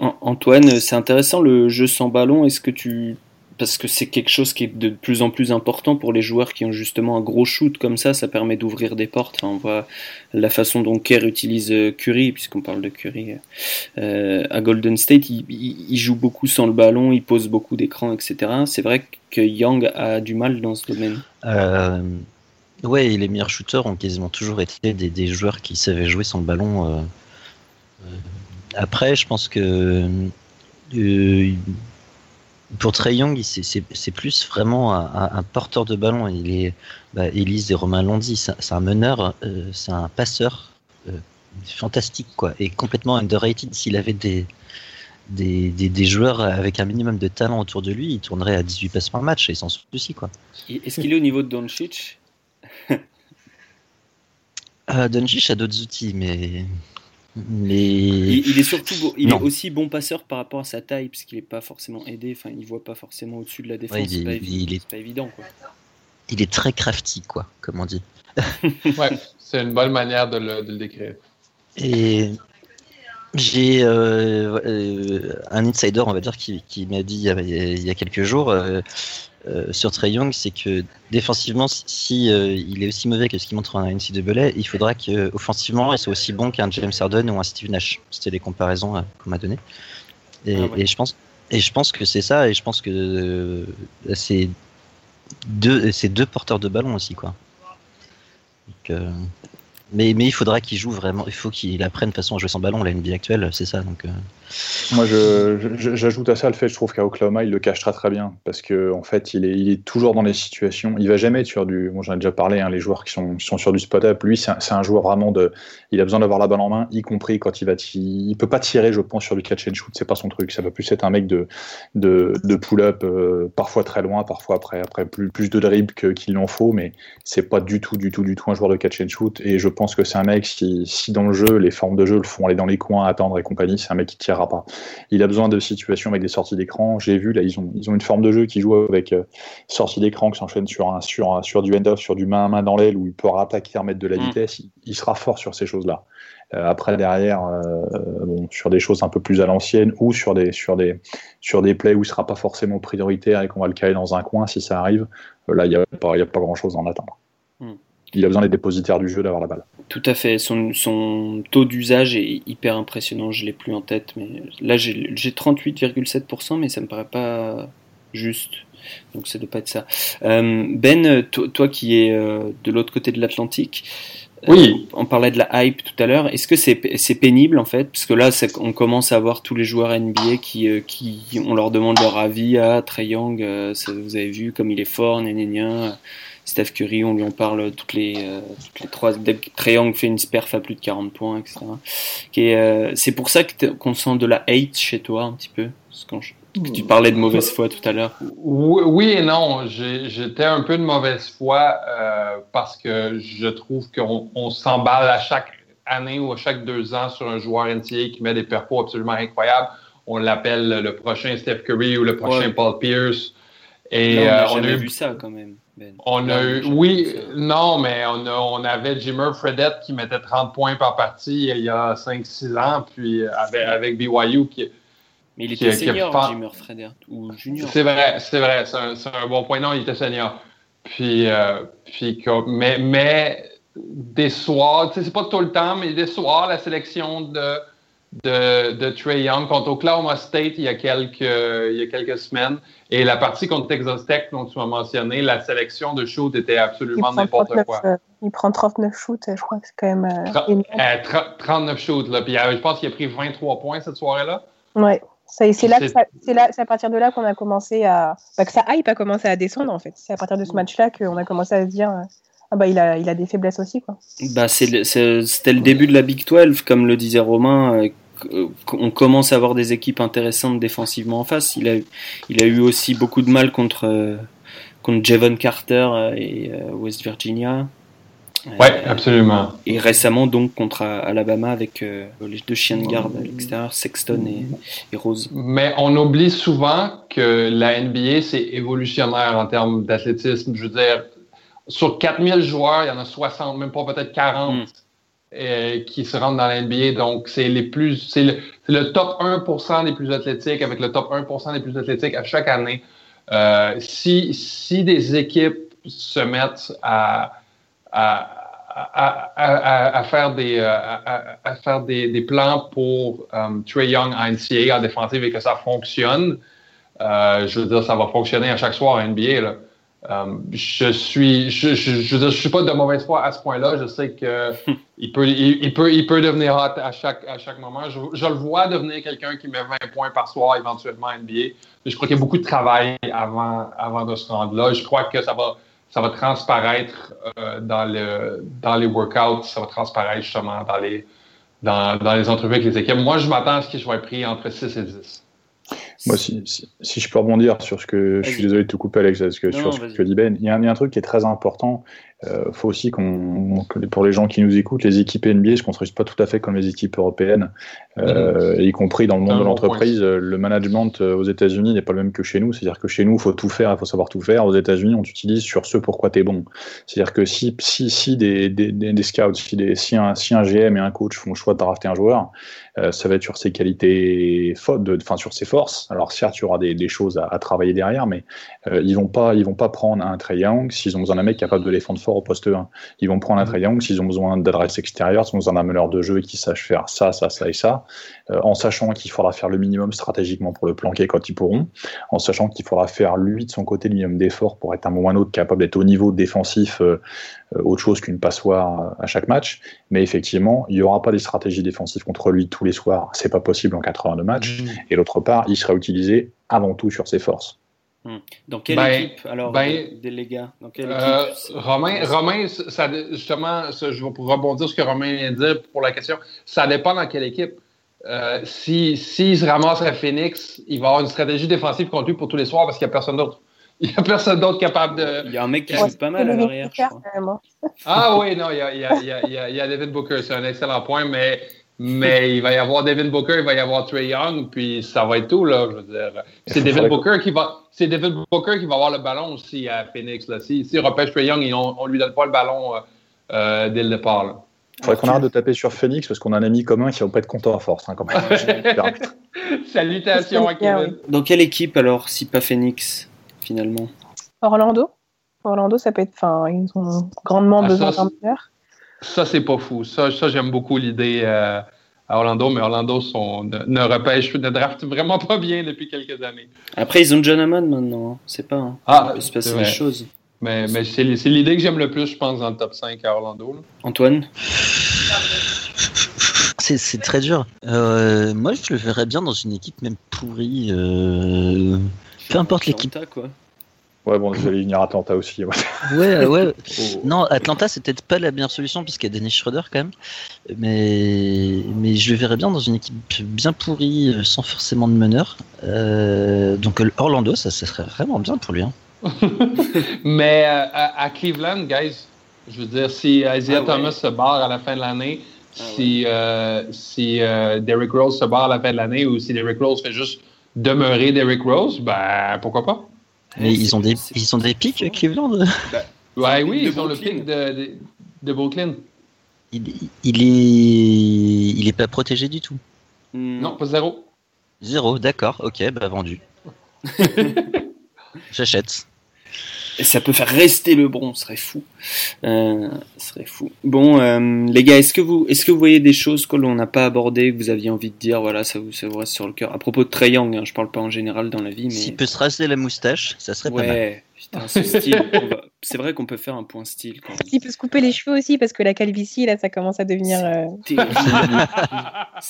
Antoine, c'est intéressant le jeu sans ballon. Est-ce que tu parce que c'est quelque chose qui est de plus en plus important pour les joueurs qui ont justement un gros shoot comme ça, ça permet d'ouvrir des portes. on voit la façon dont Kerr utilise euh, Curry, puisqu'on parle de Curry euh, à Golden State, il, joue beaucoup sans le ballon, il pose beaucoup d'écrans, etc. C'est vrai que Young a du mal dans ce domaine. Euh, ouais, les meilleurs shooters ont quasiment toujours été des, joueurs qui savaient jouer sans le ballon. Euh, après, je pense que pour Trey Young, c'est plus vraiment un, porteur de ballon. Il est, bah, Elise et Romain l'ont dit, c'est un meneur, euh, c'est un passeur euh, fantastique, quoi, et complètement underrated. S'il avait des, des, des, joueurs avec un minimum de talent autour de lui, il tournerait à 18 passes par match et sans souci, quoi. Est-ce qu'il est au niveau de Doncic? Euh, Doncic a d'autres outils, mais Mais Il, il est surtout beau- il Non. est aussi bon passeur par rapport à sa taille, parce qu'il n'est pas forcément aidé, enfin il voit pas forcément au-dessus de la défense, Ouais, il c'est est- pas, il évi- est- c'est pas évident. Quoi. il est très crafty, quoi, comme on dit. [laughs] Ouais, c'est une bonne manière de le, de le décrire. Et j'ai euh, euh, un insider, on va dire, qui, qui m'a dit il y, a, quelques jours euh, euh, sur Trey Young, c'est que défensivement, si, il est aussi mauvais que ce qu'il montre en NCAA, il faudra qu'offensivement, il soit aussi bon qu'un James Harden ou un Steve Nash. C'était les comparaisons qu'on m'a données. Et, Ah ouais. et je pense, et je pense que c'est ça, et je pense que c'est deux, porteurs de ballon aussi, quoi. Donc, mais, il faudra qu'il joue vraiment, il faut qu'il apprenne de façon à jouer sans ballon. La NBA actuelle, c'est ça. Donc, euh, Moi, j'ajoute à ça le fait, je trouve qu'à Oklahoma, il le cache très bien. Parce que en fait, il est, il toujours dans les situations. Il va jamais être sur du. Moi, j'en ai déjà parlé, hein, les joueurs qui sont, sur du spot-up. Lui, c'est un, joueur vraiment de. Il a besoin d'avoir la balle en main, y compris quand il va. ti- Il peut pas tirer, je pense, sur du catch and shoot. C'est pas son truc. Ça va plus être un mec de, de, pull-up, euh, parfois très loin, parfois après, après plus, plus de dribble que- qu'il en faut. Mais c'est pas du tout, du tout, du tout un joueur de catch and shoot. Et je pense que c'est un mec, si, si dans le jeu, les formes de jeu le font aller dans les coins, attendre et compagnie, c'est un mec qui tirera pas. Il a besoin de situations avec des sorties d'écran. J'ai vu, là, ils ont, ils ont une forme de jeu qui joue avec euh, sortie d'écran qui s'enchaîne sur, un, sur, un- sur du end-off, sur du main à main dans l'aile où il peut rattaquer, remettre de la Mm. vitesse. Il, il sera fort sur ces choses-là. Euh, après, derrière, euh, bon, sur des choses un peu plus à l'ancienne ou sur des, sur, des, sur des plays où il sera pas forcément prioritaire et qu'on va le caler dans un coin si ça arrive, euh, là, il n'y a a pas grand-chose à en attendre. Mm. Il a besoin des dépositaires du jeu d'avoir la balle. Tout à fait, son, son taux d'usage est hyper impressionnant, je l'ai plus en tête, mais là j'ai j'ai 38,7%, mais ça me paraît pas juste, donc ça doit pas être ça. Euh, ben, to- toi qui es euh, de l'autre côté de l'Atlantique, euh, Oui. on parlait de la hype tout à l'heure, est-ce que c'est c'est pénible en fait? Parce que là on commence à voir tous les joueurs NBA qui, euh, qui on leur demande leur avis à Trey Young, euh, ça, vous avez vu comme il est fort, gna, gna, gna. Steph Curry, on lui en parle toutes les, euh, toutes les trois. fait une sperf à plus de 40 points, etc. Est, euh, c'est pour ça qu'on sent de la hate chez toi un petit peu. Parce que quand je- que tu parlais de mauvaise foi tout à l'heure. Oui, oui et non. J'étais un peu de mauvaise foi euh, parce que je trouve qu'on on s'emballe à chaque année ou à chaque deux ans sur un joueur entier qui met des perfos absolument incroyables. On l'appelle le prochain Steph Curry ou le prochain Ouais. Paul Pierce. Et Là, on euh, n'a on jamais a eu vu ça quand même. Ben. On a eu, oui, non, mais on, a, on avait Jimmer Fredette qui mettait 30 points par partie il y a 5-6 ans, puis avec, avec BYU qui. Mais il qui- était qui a senior, pas- Jimmer Fredette, ou junior. C'est vrai, c'est vrai, c'est un, bon point. Non, il était senior. Puis, euh, puis mais, mais des soirs, tu sais, c'est pas tout le temps, mais des soirs, la sélection de, de, de Trey Young contre Oklahoma State il y, a quelques, il y a quelques semaines, et la partie contre Texas Tech dont tu m'as mentionné, la sélection de shoot était absolument n'importe 39, quoi. euh, il prend 39 shoots, je crois que c'est quand même euh, Tra- énorme. euh, tra- 39 shoots, là. Puis euh, je pense qu'il a pris 23 points cette soirée-là. Ouais. Ça- C'est là, que C'est- ça- c'est là, c'est à partir de là qu'on a commencé à, bah, que sa hype a commencé à descendre en fait. C'est à partir de ce match-là qu'on a commencé à se dire, euh, ah bah il a, il a des faiblesses aussi quoi. Bah, le- c'était le début de la Big 12, comme le disait Romain. Euh, On commence à avoir des équipes intéressantes défensivement en face. Il a, il a eu aussi beaucoup de mal contre, euh, contre Javon Carter et euh, West Virginia. Ouais, Euh, absolument. Et récemment, donc, contre Alabama avec euh, les deux chiens de garde à l'extérieur, Sexton et, et Rose. Mais on oublie souvent que la NBA, c'est évolutionnaire en termes d'athlétisme. Je veux dire, sur 4000 joueurs, il y en a 60, même pas peut-être 40 Mm. Euh, qui se rendent dans la NBA. Donc, c'est les plus, c'est le, top 1% des plus athlétiques avec le top 1% des plus athlétiques à chaque année. Euh, si, si des équipes se mettent à, à, à, à, à faire des, euh, à, faire des, des plans pour um, Trey Young en NCAA en défensive et que ça fonctionne, euh, je veux dire, ça va fonctionner à chaque soir en NBA. Là. Um, je suis, je, je, je, suis pas de mauvaise foi à ce point-là. Je sais que [laughs] il peut, il, il, peut, il peut devenir hot à chaque, à chaque moment. Je, je le vois devenir quelqu'un qui met 20 points par soir éventuellement en NBA. Mais je crois qu'il y a beaucoup de travail avant, avant de se rendre là. Je crois que ça va, ça va transparaître euh, dans, le, dans les workouts, ça va transparaître justement dans les, dans, dans les entrevues avec les équipes. Moi, je m'attends à ce qu'il soit pris entre 6 et 10. Moi, si, si, si, je peux rebondir sur ce que. Je suis désolé de te couper, Alex, parce que, Non, sur ce que dit Ben. Il y, a un, il y, a un truc qui est très important, euh, faut aussi qu'on, que pour les gens qui nous écoutent, les équipes NBA se construisent pas tout à fait comme les équipes européennes, euh, y compris dans le monde de l'entreprise. Le management euh, aux États-Unis n'est pas le même que chez nous. C'est-à-dire que chez nous, il faut tout faire, il faut savoir tout faire. Aux États-Unis, on t'utilise sur ce pourquoi tu es bon. C'est-à-dire que si, si, si des, des, des, des scouts, si, des, si, un, si un GM et un coach font le choix de drafter un joueur, euh, ça va être sur ses qualités, enfin sur ses forces. Alors certes, il y aura des, des choses à, à travailler derrière, mais euh, ils vont pas, ils vont pas prendre un Trey Young s'ils ont besoin d'un mec capable de défendre fort au poste 1. Ils vont prendre un Trey Young s'ils ont besoin d'adresse extérieure, s'ils ont besoin d'un meneur de jeu qui sache faire ça, ça, ça et ça, en sachant qu'il faudra faire le minimum stratégiquement pour le planquer quand ils pourront, en sachant qu'il faudra faire lui de son côté le minimum d'effort pour être un moment ou un autre capable d'être au niveau défensif, euh, euh, autre chose qu'une passoire euh, à chaque match. Mais effectivement, il n'y aura pas des stratégies défensives contre lui tous les soirs. C'est pas possible en 82 matchs. Et d'autre part, il sera utilisé avant tout sur ses forces. Dans quelle Ben, équipe alors ben, des, des Euh, Romain, Romain, ça, justement, ça, je vais pour rebondir sur ce que Romain vient de dire pour la question. Ça dépend dans quelle équipe. Euh, si s'il se ramasse à Phoenix, il va avoir une stratégie défensive contre lui pour tous les soirs parce qu'il n'y a personne d'autre. [laughs] Il n'y a personne d'autre capable de. Il y a un mec qui joue pas mal à l'arrière. [laughs] Ah oui, non, il y a, il y a- il y a- il y a- il y a David Booker, c'est un excellent point, mais, mais il va y avoir David Booker, il va y avoir Trey Young, puis ça va être tout, là. Je veux dire. C'est David Booker qui va. C'est David Booker qui va avoir le ballon aussi à Phoenix. Là. Si, si repêche Trey Young, on, on lui donne pas le ballon euh, euh, dès le départ. Là. Il faudrait qu'on arrête de taper sur Phoenix parce qu'on a un ami commun qui va pas être content à force. Hein, quand même. [laughs] Salutations à Kevin. Dans quelle équipe alors, si pas Phoenix, finalement? Orlando. Orlando, ça peut être. Enfin, ils ont grandement Ah, besoin ça, d'un meneur. Ça, c'est pas fou. Ça, ça j'aime beaucoup l'idée euh, à Orlando, mais Orlando sont, ne, ne repêche, ne draft vraiment pas bien depuis quelques années. Après, ils ont John Hammond maintenant, hein. c'est pas. hein. Ah, Il peut se passer c'est des choses. Mais, mais c'est l'idée que j'aime le plus, je pense, dans le top 5 à Orlando. là. Antoine? [laughs] C'est très dur. Euh, moi, je le verrais bien dans une équipe même pourrie. euh, Peu importe l'équipe. Atlanta, quoi. Ouais, bon, j'allais venir Atlanta aussi. ouais. Ouais, ouais. [laughs] Oh. Non, Atlanta, c'est peut-être pas la meilleure solution parce qu'il y a Dennis Schroeder quand même. Mais, mais je le verrais bien dans une équipe bien pourrie, euh, sans forcément de meneur. Euh, donc Orlando, ça, ça serait vraiment bien pour lui. hein. [laughs] Mais euh, à, à Cleveland, guys, je veux dire, si Isaiah Ah ouais. Thomas se barre à la fin de l'année, Ah si, euh, si euh, Derrick Rose se barre à la fin de l'année ou si Derrick Rose fait juste demeurer Derrick Rose, ben pourquoi pas? Mais Ouais, ils ont des, ils ont des pics, Cleveland? [laughs] Ouais, le oui, ils ont le pic de, de, de Brooklyn. Il, il est, il est pas protégé du tout. Hmm. Non, pas zéro. Zéro, d'accord, ok, bah vendu. [laughs] J'achète. Ça peut faire rester le bron, ce serait fou. Euh, ce serait fou. Bon, euh, les gars, est-ce que vous, est-ce que vous voyez des choses que l'on n'a pas abordées, que vous aviez envie de dire, voilà, ça vous, ça vous reste sur le cœur? À propos de Trae Young, hein, je parle pas en général dans la vie, mais S'il peut se raser la moustache, ça serait pas mal. Putain, ce [laughs] style. va- C'est vrai qu'on peut faire un point style quand même. Il peut se couper les cheveux aussi parce que la calvitie, là, ça commence à devenir. euh, [laughs]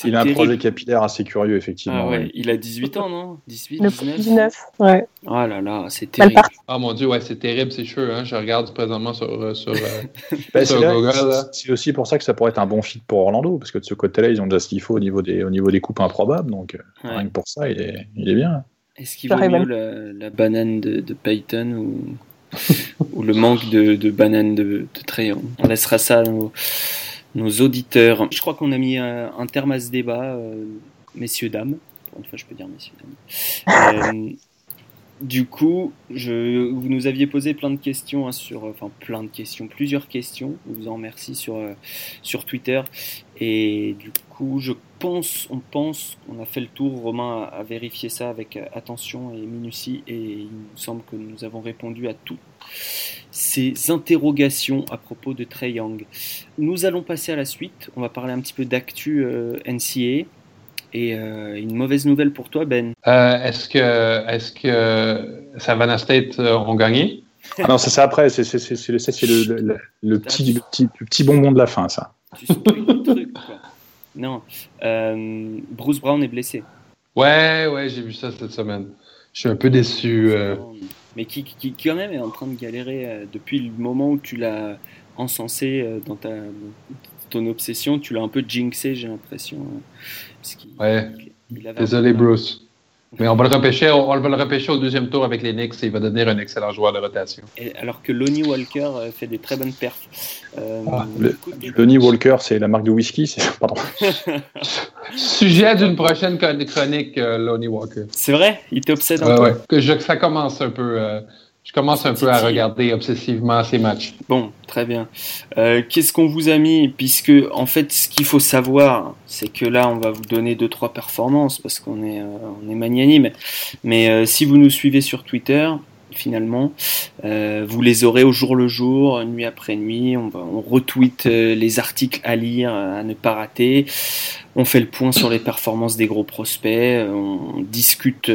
Il a un projet capillaire assez curieux, effectivement. Ah ouais, ouais. il a 18 ans, non? 18, le 19 19. Ouais. Oh là là, c'est terrible. Ah mon dieu, ouais, c'est terrible, c'est cheveux. Hein. Je regarde présentement sur, euh, sur, euh, [laughs] Bah, sur c'est là- Google. là. c'est aussi pour ça que ça pourrait être un bon fit pour Orlando, parce que de ce côté-là, ils ont déjà ce qu'il faut au niveau des, au niveau des coupes improbables, donc euh, Ouais. rien que pour ça, il est, il est bien. Est-ce qu'il vaut mieux la, la banane de, de Peyton ou, [laughs] ou le manque de, de banane de, de On laissera ça à nos, nos auditeurs. Je crois qu'on a mis un, un terme à ce débat, euh, messieurs, dames. Une fois, je peux dire messieurs, dames. Euh, du coup, je, vous nous aviez posé plein de questions hein, sur, enfin plein de questions, plusieurs questions. Je vous en remercie sur euh, sur Twitter. Et du coup, je pense, on pense, on a fait le tour. Romain a, a vérifié ça avec euh, attention et minutie, et il nous semble que nous avons répondu à tout ces interrogations à propos de Trey Young. Nous allons passer à la suite. On va parler un petit peu d'actu euh, NCA. Et euh, une mauvaise nouvelle pour toi, Ben. Euh, est-ce que, est-ce que Savannah State euh, ont gagné? Ah non, c'est ça après, c'est c'est- c'est- c'est le, le, le- le- le petit, le, petit, le petit bonbon de la fin, ça. Tu le truc, quoi. Non. Euh, Bruce Brown est blessé. Ouais, ouais, j'ai vu ça cette semaine. Je suis un peu déçu. euh. Mais qui, qui, qui, quand même est en train de galérer euh, depuis le moment où tu l'as encensé euh, dans ta, ton obsession. Tu l'as un peu jinxé, j'ai l'impression. Parce Ouais. il avait un Désolé, Bruce. Mais on va, le repêcher, on va le repêcher au deuxième tour avec les Knicks et il va devenir un excellent joueur de rotation. Et alors que Lonnie Walker euh, fait des très bonnes perfs. Euh, ah, Lonnie Walker, c'est la marque de whisky Pardon. [laughs] Sujet d'une prochaine chronique, euh, Lonnie Walker. C'est vrai? Il t'obsède un peu que je, Ça commence un peu. Je commence un peu à regarder obsessivement ces matchs. Bon, très bien. Euh, qu'est-ce qu'on vous a mis? Puisque, en fait, ce qu'il faut savoir, c'est que là, on va vous donner deux trois performances parce qu'on est, euh, on est magnanime. Mais euh, si vous nous suivez sur Twitter, finalement, vous les aurez au jour le jour, nuit après nuit. On, va, on retweet les articles à lire, à ne pas rater. On fait le point sur les performances des gros prospects. On discute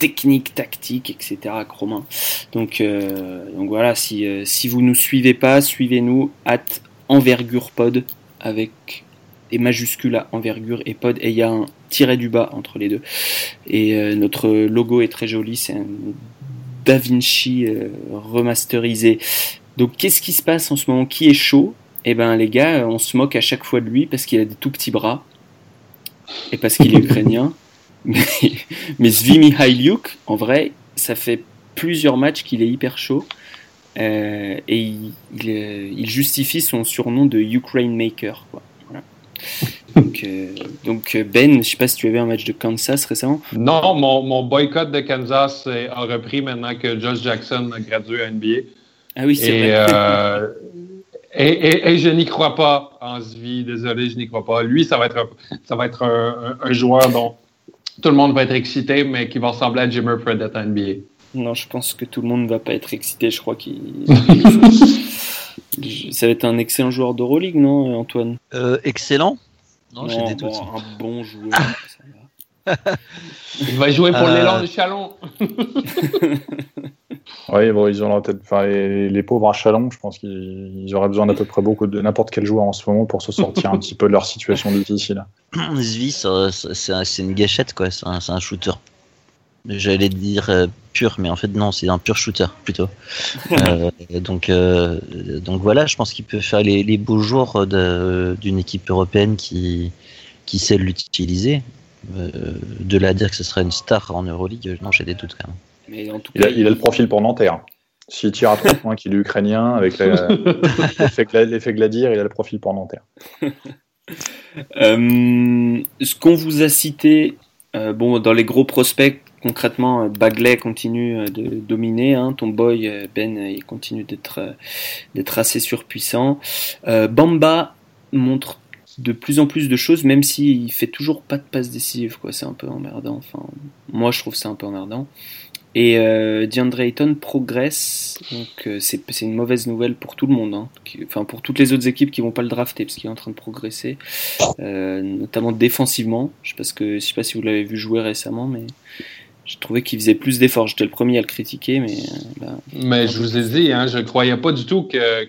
technique, tactique, etc. Romain. Donc, euh, donc voilà, si, euh, si vous nous suivez pas, suivez-nous at envergure pod avec des majuscules à envergure et pod et il y a un tiret du bas entre les deux. Et euh, notre logo est très joli, c'est un Da Vinci remasterisé. Donc qu'est-ce qui se passe en ce moment? Qui est chaud? Eh ben les gars, on se moque à chaque fois de lui parce qu'il a des tout petits bras et parce qu'il est ukrainien. [laughs] Mais, mais Zvimi en vrai, ça fait plusieurs matchs qu'il est hyper chaud. Euh, et il, euh, il, justifie son surnom de Ukraine Maker. Quoi. Donc, euh, donc, Ben, je sais pas si tu avais un match de Kansas récemment. Non, mon, mon boycott de Kansas a repris maintenant que Josh Jackson a gradué à NBA. Ah oui, c'est vrai. et, et, je n'y crois pas en Zvi, désolé, je n'y crois pas. Lui, ça va être, ça va être un, un joueur dont tout le monde va être excité, mais qui va ressembler à Jimmer Fred à NBA. Non, je pense que tout le monde ne va pas être excité. Je crois qu'il. [laughs] Ça va être un excellent joueur d'Euroleague, non, Antoine? Euh, Excellent? Non, j'ai des doutes. un bon joueur. [laughs] Il va jouer pour l'élan euh. de Chalon. [laughs] oui, bon, ils ont peut-être. Enfin, les, pauvres à Chalon, je pense qu'ils auraient besoin d'à peu près beaucoup de n'importe quel joueur en ce moment pour se sortir un petit peu de leur situation difficile. [clears throat] Zvi, c'est une gâchette, quoi. C'est un, shooter. J'allais dire euh, pur, mais en fait non, c'est un pur shooter plutôt. [laughs] Euh, donc, donc voilà, je pense qu'il peut faire les, beaux jours d'une équipe européenne qui, qui sait l'utiliser. Euh, de là à dire que ce serait une star en Euroleague, non, j'ai des doutes quand même. Mais en tout il, a, il, a, le profil pour Nanterre. S'il tire à 3 points qu'il est ukrainien, avec [laughs] l'effet Gladir, il a le profil pour Nanterre. [laughs] euh, ce qu'on vous a cité, euh, bon, dans les gros prospects, concrètement, Bagley continue de dominer. Hein, ton boy Ben, il continue d'être d'être assez surpuissant. Bamba montre de plus en plus de choses, même s'il fait toujours pas de passe décisive, quoi. C'est un peu emmerdant. Enfin, moi, je trouve c'est un peu emmerdant. Et euh, DeAndre Ayton progresse, donc euh, c'est une mauvaise nouvelle pour tout le monde, hein. enfin pour toutes les autres équipes qui vont pas le drafter parce qu'il est en train de progresser, euh, notamment défensivement. Je sais, que, je sais pas si vous l'avez vu jouer récemment, mais je trouvais qu'il faisait plus d'efforts. J'étais le premier à le critiquer, mais. mais je vous ai dit, hein, je ne croyais pas du tout que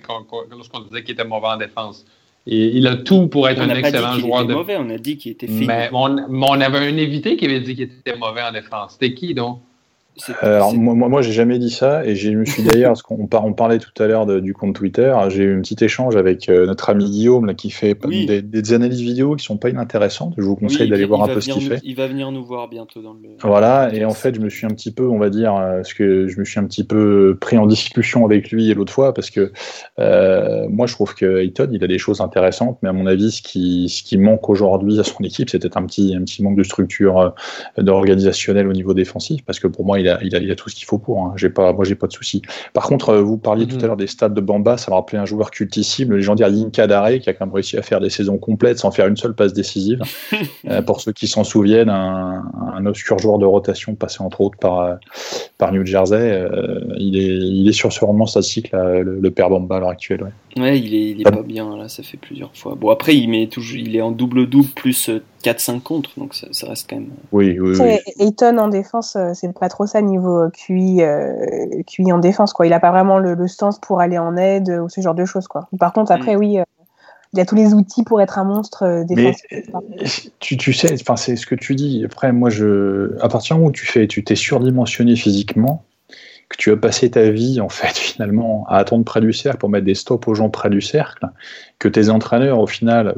lorsqu'on disait qu'il était mauvais en défense il a tout pour être un excellent joueur. de... mauvais, on a dit qu'il était fini. Mais on, on, avait un invité qui avait dit qu'il était mauvais en défense. C'était qui donc? Alors, moi, moi, j'ai jamais dit ça, et je me suis d'ailleurs, parce qu'on on parlait tout à l'heure du compte Twitter, j'ai eu un petit échange avec euh, notre ami Guillaume là, qui fait des, analyses vidéo qui sont pas inintéressantes. Je vous conseille d'aller voir un peu ce qu'il fait. Il va venir nous voir bientôt dans le. Voilà, et en fait, je me suis un petit peu, on va dire, euh, ce que je me suis un petit peu pris en discussion avec lui l'autre fois, parce que euh, moi, je trouve que Ayton, il a des choses intéressantes, mais à mon avis, ce qui, ce qui manque aujourd'hui à son équipe, peut-être un petit, un petit manque de structure organisationnelle au niveau défensif, parce que pour moi, il a, il a, tout ce qu'il faut pour. Hein. J'ai pas, moi, j'ai pas de soucis. Par contre, euh, vous parliez tout mhm. à l'heure des stats de Bamba, ça m'a rappelé un joueur cultissime, le légendaire Yinka Dare, qui a quand même réussi à faire des saisons complètes sans faire une seule passe décisive. [laughs] Euh, pour ceux qui s'en souviennent, un, un, obscur joueur de rotation passé entre autres par, euh, par New Jersey. il, est, il est sur ce rendement statistique, le, père Bamba à l'heure actuelle. Ouais, il est, il est pas bien, là, ça fait plusieurs fois. Bon, après, il, met toujours, il est en double-double plus 4-5 contre, donc ça, ça, reste quand même. Oui, oui, oui. Ayton en défense, c'est pas trop ça niveau QI, QI en défense, quoi. Il a pas vraiment le, le, sens pour aller en aide ou ce genre de choses, quoi. Par contre, après, mm. oui, il a tous les outils pour être un monstre défensif. tu, tu, sais, enfin, c'est ce que tu dis. Après, moi, je, à partir du moment où tu fais, tu t'es surdimensionné physiquement, que tu as passé ta vie, en fait, [laughs] finalement, à attendre près du cercle pour mettre des stops aux gens près du cercle, que tes entraîneurs, au final,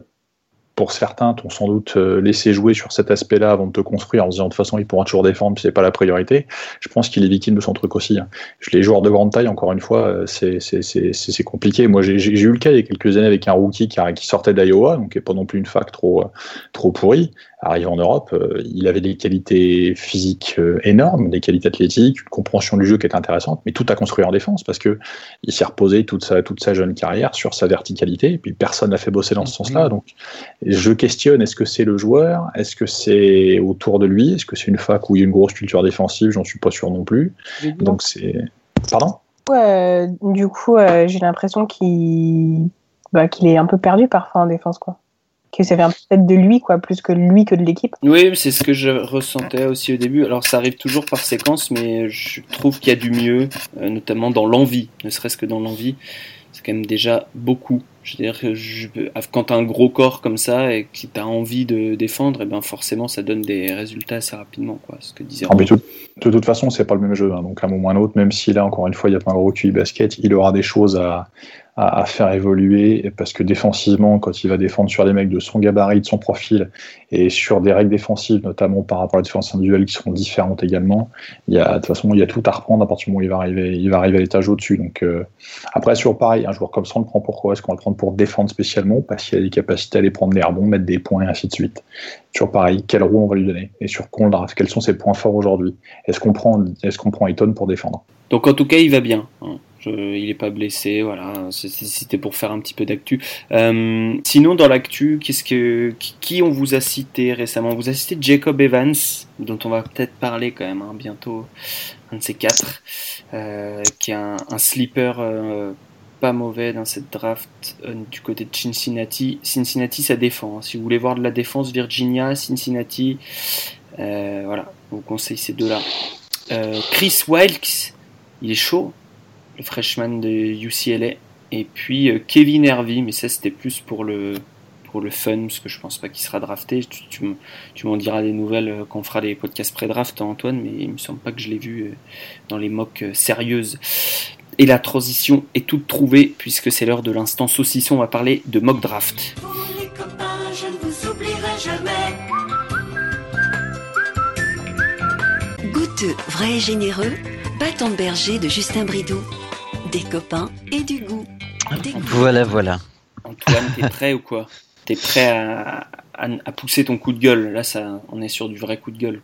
pour certains, t'ont sans doute euh, laissé jouer sur cet aspect-là avant de te construire en disant de toute façon, ils pourront toujours défendre, c'est pas la priorité. Je pense qu'il est victime de son truc aussi. Hein. Les joueurs de grande taille, encore une fois, euh, c'est compliqué. Moi, j'ai eu le cas il y a quelques années avec un rookie qui, sortait d'Iowa, donc qui n'est pas non plus une fac trop, trop pourrie arrivé en Europe, euh, il avait des qualités physiques euh, énormes, des qualités athlétiques, une compréhension du jeu qui est intéressante, mais tout à construire en défense parce que il s'est reposé toute sa, toute sa jeune carrière sur sa verticalité, et puis personne n'a fait bosser dans ce sens-là. Donc, je questionne est-ce que c'est le joueur, est-ce que c'est autour de lui, est-ce que c'est une fac où il y a une grosse culture défensive, j'en suis pas sûr non plus. Donc, c'est. Pardon? Ouais, du coup, euh, j'ai l'impression qu'il bah, qu'il est un peu perdu parfois en défense, quoi que ça vient peut-être de lui, quoi, plus que lui que de l'équipe. Oui, c'est ce que je ressentais aussi au début. Alors ça arrive toujours par séquence, mais je trouve qu'il y a du mieux, euh, notamment dans l'envie, ne serait-ce que dans l'envie. C'est quand même déjà beaucoup. Je veux dire, je, quand tu as un gros corps comme ça et que tu as envie de défendre, et eh ben forcément ça donne des résultats assez rapidement. Quoi, ce que disait ah, de, de, toute façon, c'est pas le même jeu. Hein. donc à un moment ou à un autre, même si là, encore une fois, il n'y a pas un gros QI basket, il aura des choses à, à, faire évoluer parce que défensivement, quand il va défendre sur des mecs de son gabarit, de son profil et sur des règles défensives, notamment par rapport à la défense individuelle qui seront différentes également, il y a, de toute façon, il y a tout à reprendre à partir du moment où il va arriver, il va arriver à l'étage au-dessus. Donc, euh, après, sur pareil, un joueur comme ça, on le prend pourquoi Est-ce qu'on va le prendre pour défendre spécialement? Parce qu'il a des capacités à aller prendre des rebonds, mettre des points et ainsi de suite. Sur pareil, quel rôle on va lui donner? Et sur quoi Quels sont ses points forts aujourd'hui? Est-ce qu'on prend, est-ce qu'on prend Eton pour défendre? Donc, en tout cas, il va bien. Il n'est pas blessé, voilà. C'était pour faire un petit peu d'actu. Euh, sinon, dans l'actu, qu'est-ce que qui, on vous a cité récemment? On vous a cité Jacob Evans, dont on va peut-être parler quand même hein, bientôt, un de ces quatre, euh, qui est un, sleeper euh, pas mauvais dans cette draft du côté de Cincinnati. Cincinnati, ça défend. Si vous voulez voir de la défense, Virginia, Cincinnati, voilà, je vous conseille ces deux-là. Chris Wilkes, il est chaud le freshman de UCLA. Et puis euh, Kevin Hervey, mais ça c'était plus pour le, pour le fun, parce que je pense pas qu'il sera drafté. Tu, m'en diras des nouvelles euh, quand on fera les podcasts pré-draft, Antoine, mais il me semble pas que je l'ai vu euh, dans les mocks sérieuses. Et la transition est toute trouvée, puisque c'est l'heure de l'instant saucisson. On va parler de mock draft. les copains, je ne vous oublierai jamais. Vrai et généreux, de berger de Justin des copains et du goût. Voilà, voilà. Antoine, t'es prêt ou quoi? T'es prêt à, à, pousser ton coup de gueule? Là, ça, on est sur du vrai coup de gueule.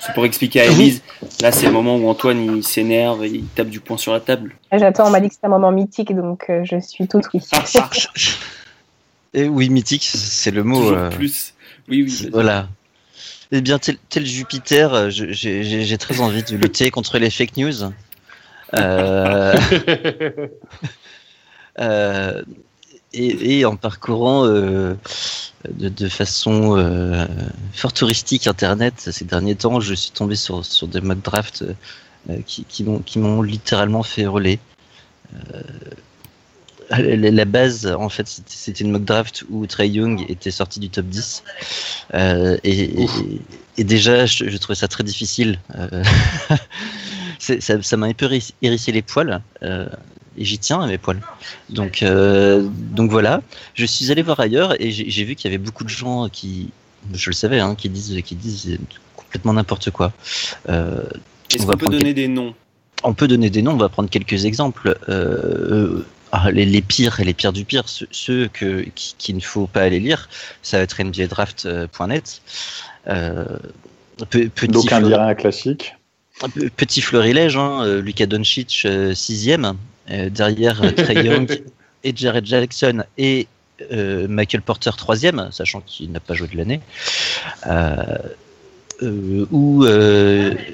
C'est pour expliquer à Elise. Là, c'est le moment où Antoine il s'énerve, il tape du poing sur la table. J'attends, on m'a dit que c'était un moment mythique, donc euh, je suis tout oui. et oui, mythique, c'est le mot. Euh, plus. Oui, oui. Voilà. Eh bien, tel, tel Jupiter, euh, j'ai très envie de lutter contre les fake news. Euh, [laughs] euh, et, en parcourant euh, de, façon fort touristique Internet ces derniers temps, je suis tombé sur, sur des modes draft qui, qui m'ont littéralement fait rouler. La, base, en fait, c'était une mock draft où Trey Young était sorti du top 10. et, déjà, je, je, trouvais ça très difficile. [laughs] ça m'a un peu hérissé les poils. Euh, et j'y tiens à mes poils. Donc, euh, donc voilà. Je suis allé voir ailleurs et j'ai vu qu'il y avait beaucoup de gens qui, je le savais, hein, qui disent, qui disent complètement n'importe quoi. Euh, Est-ce qu'on peut donner des noms? On peut donner des noms. On va prendre quelques exemples. Ah, les, pires et les pires du pire, ceux, que, qu'il ne faut pas aller lire, ça va être NBADraft.net. Euh, Donc un classique. Petit fleurilège, hein, euh, Lucas Doncic, euh, sixième, euh, derrière Trey Young [laughs] et Jared Jackson et Michael Porter troisième, sachant qu'il n'a pas joué de l'année, ou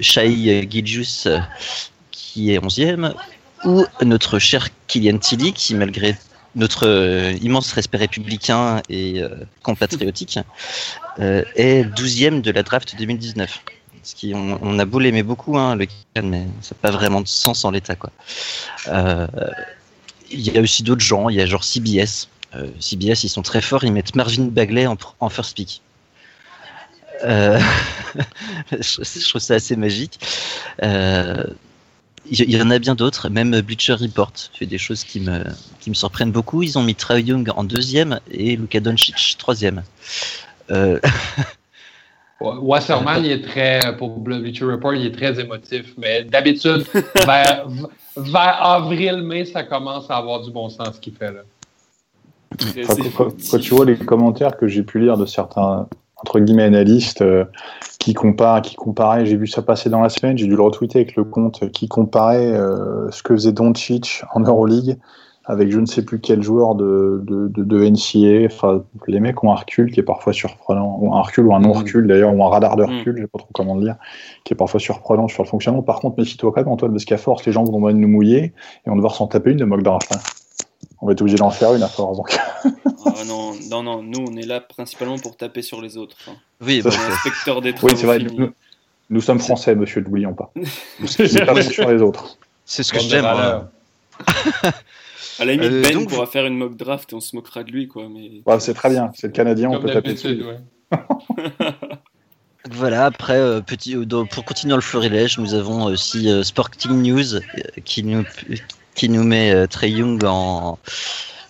Shai Gilgius qui est onzième, ou notre cher Kylian Tilly qui malgré notre immense respect républicain et compatriotique est douzième de la draft 2019 qui, on, a beau l'aimer beaucoup, hein, le mais ça n'a pas vraiment de sens en l'état. quoi. Euh, il y a aussi d'autres gens, il y a genre CBS. Euh, CBS, ils sont très forts, ils mettent Marvin Bagley en, first pick. Euh, [laughs] je, trouve ça assez magique. il y, en a bien d'autres. Même Bleacher Report fait des choses qui me, qui me surprennent beaucoup. Ils ont mis Trae Young en deuxième et Luka Doncic troisième. [laughs] Wasserman, il est très, pour Bleacher Report, il est très émotif. Mais d'habitude, [laughs] vers, vers avril-mai, ça commence à avoir du bon sens ce qu'il fait là. Enfin, quand, quand- quand tu vois les commentaires que j'ai pu lire de certains entre guillemets analystes euh, qui comparent, qui comparaient, j'ai vu ça passer dans la semaine, j'ai dû le retweeter avec le compte qui comparait euh, ce que faisait Doncic en Euroleague avec je ne sais plus quel joueur de, de, de, de. Enfin, les mecs ont un recul qui est parfois surprenant, ou un recul ou un non-recul d'ailleurs, ou un radar de recul, je sais pas trop comment le dire, qui est parfois surprenant sur le fonctionnement. Par contre, méfie-toi quand même, Antoine, parce qu'à force, les gens vont nous mouiller et on va devoir s'en taper une de mock draft. hein. On va être obligé d'en faire une à force. Donc. [laughs] Ah non, non, non, nous on est là principalement pour taper sur les autres. hein. oui, bah, inspecteur des Oui, travaux c'est vrai. Nous, nous sommes français, monsieur, n'oublions pas. [laughs] Nous sommes pas sur les autres. c'est ce que de j'aime. [laughs] À la limite, Euh, Ben donc, pourra faire une mock draft et on se moquera de lui, quoi. Mais... Ouais, c'est très bien, c'est le Canadien, on peut taper dessus. ouais. [laughs] Voilà, après, euh, petit, euh, pour continuer dans le florilège, nous avons aussi euh, Sporting News euh, qui nous, qui nous met euh, Trey Young en,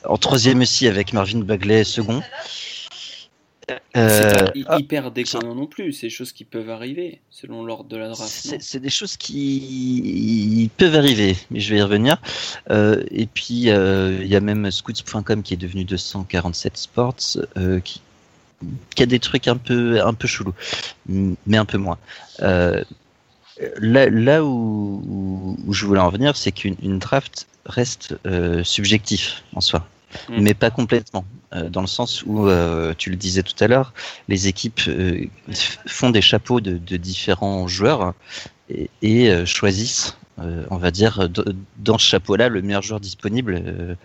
en troisième aussi avec Marvin Bagley second. C'est Euh, pas ah, hyper déconnant non plus, c'est des choses qui peuvent arriver selon l'ordre de la draft. c'est des choses qui peuvent arriver, mais je vais y revenir. Euh, et puis, euh, il y a même scouts.com qui est devenu 247 Sports, euh, qui, qui a des trucs un peu, un peu chelous, mais un peu moins. Euh, là, là où, je voulais en venir, c'est qu'une une draft reste euh, subjectif en soi, Mm. mais pas complètement. Euh, dans le sens où, euh, tu le disais tout à l'heure, les équipes euh, font des chapeaux de, de différents joueurs et, et, choisissent, on va dire, dans ce chapeau-là, le meilleur joueur disponible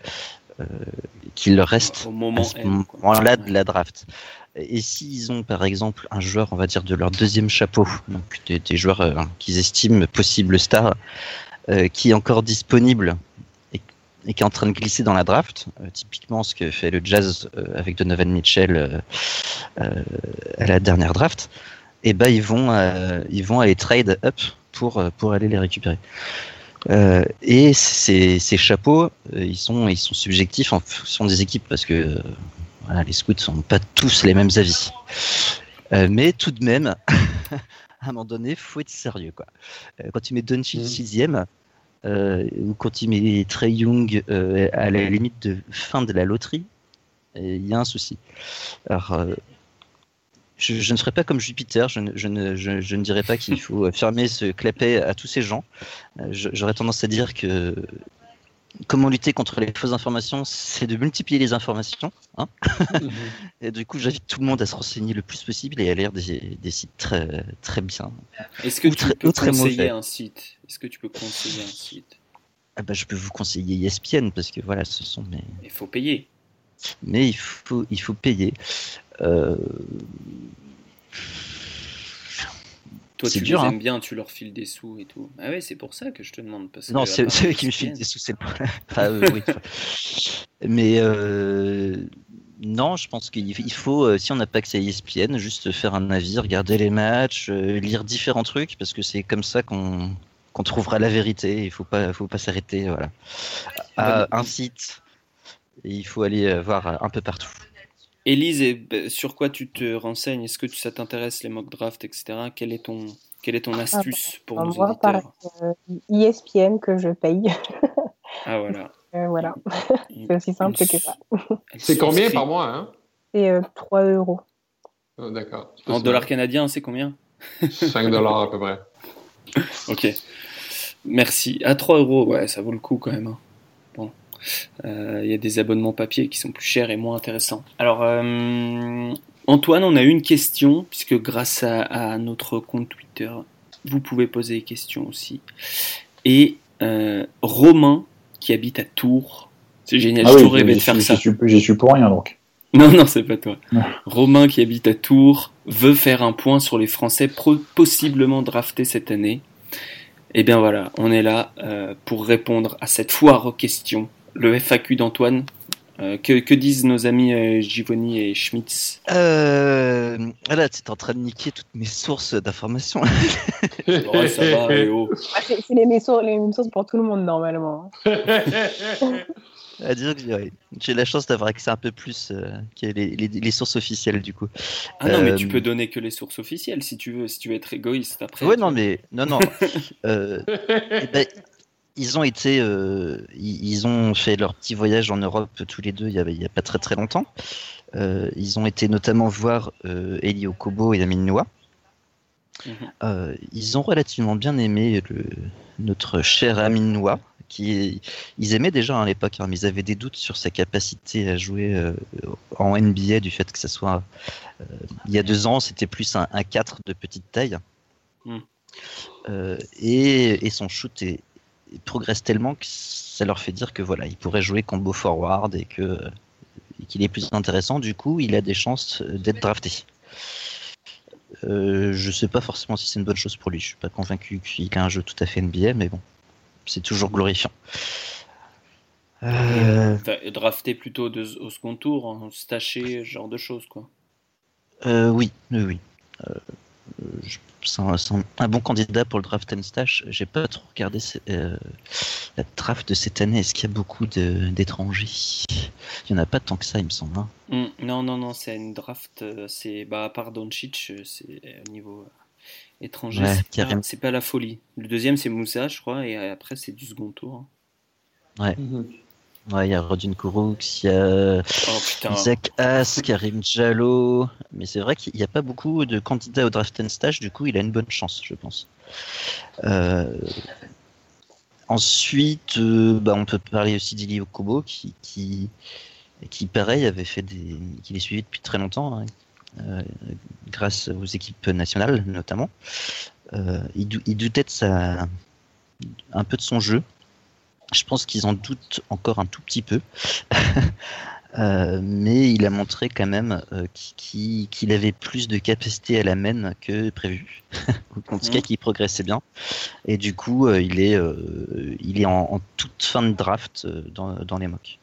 qu'il leur reste Au à ce moment-là de la draft. Et s'ils ont par exemple un joueur, on va dire, de leur deuxième chapeau, donc des, des joueurs euh, qu'ils estiment possibles stars, euh, qui est encore disponible et, qui est en train de glisser dans la draft, euh, typiquement ce que fait le Jazz euh, avec Donovan Mitchell euh, à la dernière draft, et ben ils vont ils vont aller trade up pour pour aller les récupérer. Euh, et ces, ces chapeaux, euh, ils sont ils sont subjectifs en fonction des équipes parce que euh, voilà, les scouts sont pas tous les mêmes avis. Mais tout de même, [laughs] à un moment donné, faut être sérieux quoi. Quand tu mets Doncic Mhm. sixième euh, ou quand tu mets Trey Young euh, à la limite de fin de la loterie, euh, il y a un souci. Alors euh, je, je ne ferai pas comme Jupiter, je ne, je ne, je, je ne dirais pas qu'il faut [laughs] fermer ce clapet à tous ces gens. Euh, J'aurais tendance à dire que comment lutter contre les fausses informations, c'est de multiplier les informations. Hein Mhm. [laughs] et du coup, j'invite tout le monde à se renseigner le plus possible et à lire des, des sites très, très bien. Est-ce que tu peux conseiller un site? Est-ce que tu peux conseiller un site? Ah bah, je peux vous conseiller ESPN parce que voilà, ce sont mes. Il faut payer. Mais il faut, il faut payer. Euh, Toi, C'est tu dur, les hein. aimes bien, tu leur files des sous et tout. Ah ouais, c'est pour ça que je te demande. Parce Non, [laughs] c'est eux qui me filent des sous, c'est le problème. [laughs] Enfin, euh, oui. Mais euh, non, je pense qu'il il faut, euh, si on n'a pas accès à ESPN, juste faire un avis, regarder les matchs, euh, lire différents trucs, parce que c'est comme ça qu'on qu'on trouvera la vérité. Il faut pas, faut pas s'arrêter voilà, à un site. Et il faut aller euh, voir un peu partout. Élise, et, bah, sur quoi tu te renseignes? Est-ce que ça t'intéresse les mock drafts, etc. Quelle est ton, quelle est ton astuce pour nos Moi, auditeurs? euh, ESPN que je paye. Ah voilà. [laughs] Euh, voilà, c'est aussi simple que ça. [laughs] C'est combien par mois, hein? C'est euh, 3 euros. Ah, D'accord. En dollars canadiens, c'est combien? [laughs] 5 dollars à peu près. Ok. Merci. À 3 euros, ouais, ça vaut le coup quand même. hein. Euh, Il y a des abonnements papier qui sont plus chers et moins intéressants. Alors, euh, Antoine, on a eu une question, puisque grâce à, à notre compte Twitter, vous pouvez poser des questions aussi. Et euh, Romain, qui habite à Tours, c'est génial, Ah j'ai oui, toujours rêvé de faire suis- ça. j'y suis, pour rien donc. Non, non, c'est pas toi. [laughs] Non. Romain, qui habite à Tours, veut faire un point sur les Français possiblement draftés cette année. Eh bien voilà, on est là euh, pour répondre à cette foire aux questions. Le FAQ d'Antoine, Euh, que, que disent nos amis euh, Givoni et Schmitz Euh, là, tu es en train de niquer toutes mes sources d'informations. [laughs] Oh, ça va. Ah, [laughs] c'est les, mêmes sources- les mêmes sources pour tout le monde normalement. à dire que ouais, j'ai la chance d'avoir accès un peu plus euh, que les, les- les sources officielles du coup. Ah non, mais Euh, tu peux donner que les sources officielles si tu veux, si tu veux être égoïste après. Ouais, non, mais non, non. [laughs] Euh, eh ben, ils ont été, euh, ils, ont fait leur petit voyage en Europe tous les deux il y a, il y a pas très très longtemps. Euh, ils ont été notamment voir euh, Eli Okobo et Amin Noah. Mhm. Euh, ils ont relativement bien aimé le, notre cher Amin Noah, qui ils aimaient déjà à l'époque, hein, mais ils avaient des doutes sur sa capacité à jouer euh, en NBA du fait que ça soit. euh, il y a deux ans, c'était plus un, un 4 de petite taille. Mm. Euh, et, et son shoot est- il progresse tellement que ça leur fait dire que voilà, il pourrait jouer combo forward et que qu'il est plus intéressant. Du coup, il a des chances d'être drafté. Euh, je sais pas forcément si c'est une bonne chose pour lui. Je suis pas convaincu qu'il a un jeu tout à fait NBA, mais bon, c'est toujours glorifiant. Euh, drafté plutôt de- au second tour, en staché, ce genre de choses, quoi. euh, oui, oui, oui. Euh, c'est un, bon candidat pour le draft and stash. J'ai pas trop regardé ce- euh, la draft de cette année. Est-ce qu'il y a beaucoup d'étrangers? Il y en a pas tant que ça, il me semble. hein. Hum, non, non, non, c'est une draft, euh, c'est bah, à part Doncic, euh, c'est au niveau euh, étranger, Ouais, c'est pas, la folie. Le deuxième, c'est Moussa, je crois, et après, c'est du second tour. hein. Ouais, il y a Rodin Kouroux, il y a Oh putain. Isaac Haas, Karim Jallo. Mais c'est vrai qu'il n'y a pas beaucoup de candidats au draft and stash, du coup, il a une bonne chance, je pense. Euh, Ensuite, euh, bah, on peut parler aussi d'Ili Okubo, qui, qui, qui, pareil, avait fait des. qui les suivi depuis très longtemps, hein, euh, grâce aux équipes nationales, notamment. Euh, il, il doutait de sa, un peu de son jeu. Je pense qu'ils en doutent encore un tout petit peu. [laughs] Euh, mais il a montré quand même euh, qu'il avait plus de capacité à la main que prévu. [laughs] en tout cas, Mhm. qu'il progressait bien. Et du coup, euh, il est, euh, il est en, en toute fin de draft euh, dans, dans les mocks.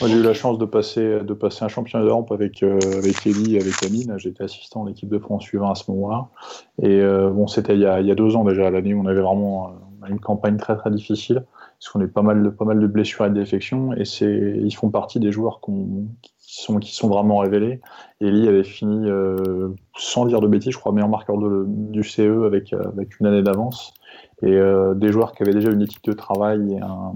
Moi, j'ai eu la chance de passer, de passer un championnat d'Europe avec, euh, avec Ellie et avec Amine. J'étais assistant de l'équipe de France suivant à ce moment-là. Et euh, bon, c'était il, y a- il y a deux ans déjà, l'année où on avait vraiment euh, une campagne très très difficile, parce qu'on a pas mal, de, pas mal de blessures et de défections. Et c'est, ils font partie des joueurs qui, sont, qui sont vraiment révélés. Ellie avait fini, euh, sans dire de bêtises, je crois, meilleur marqueur du CE avec, euh, avec une année d'avance. Et euh, des joueurs qui avaient déjà une éthique de travail et, un-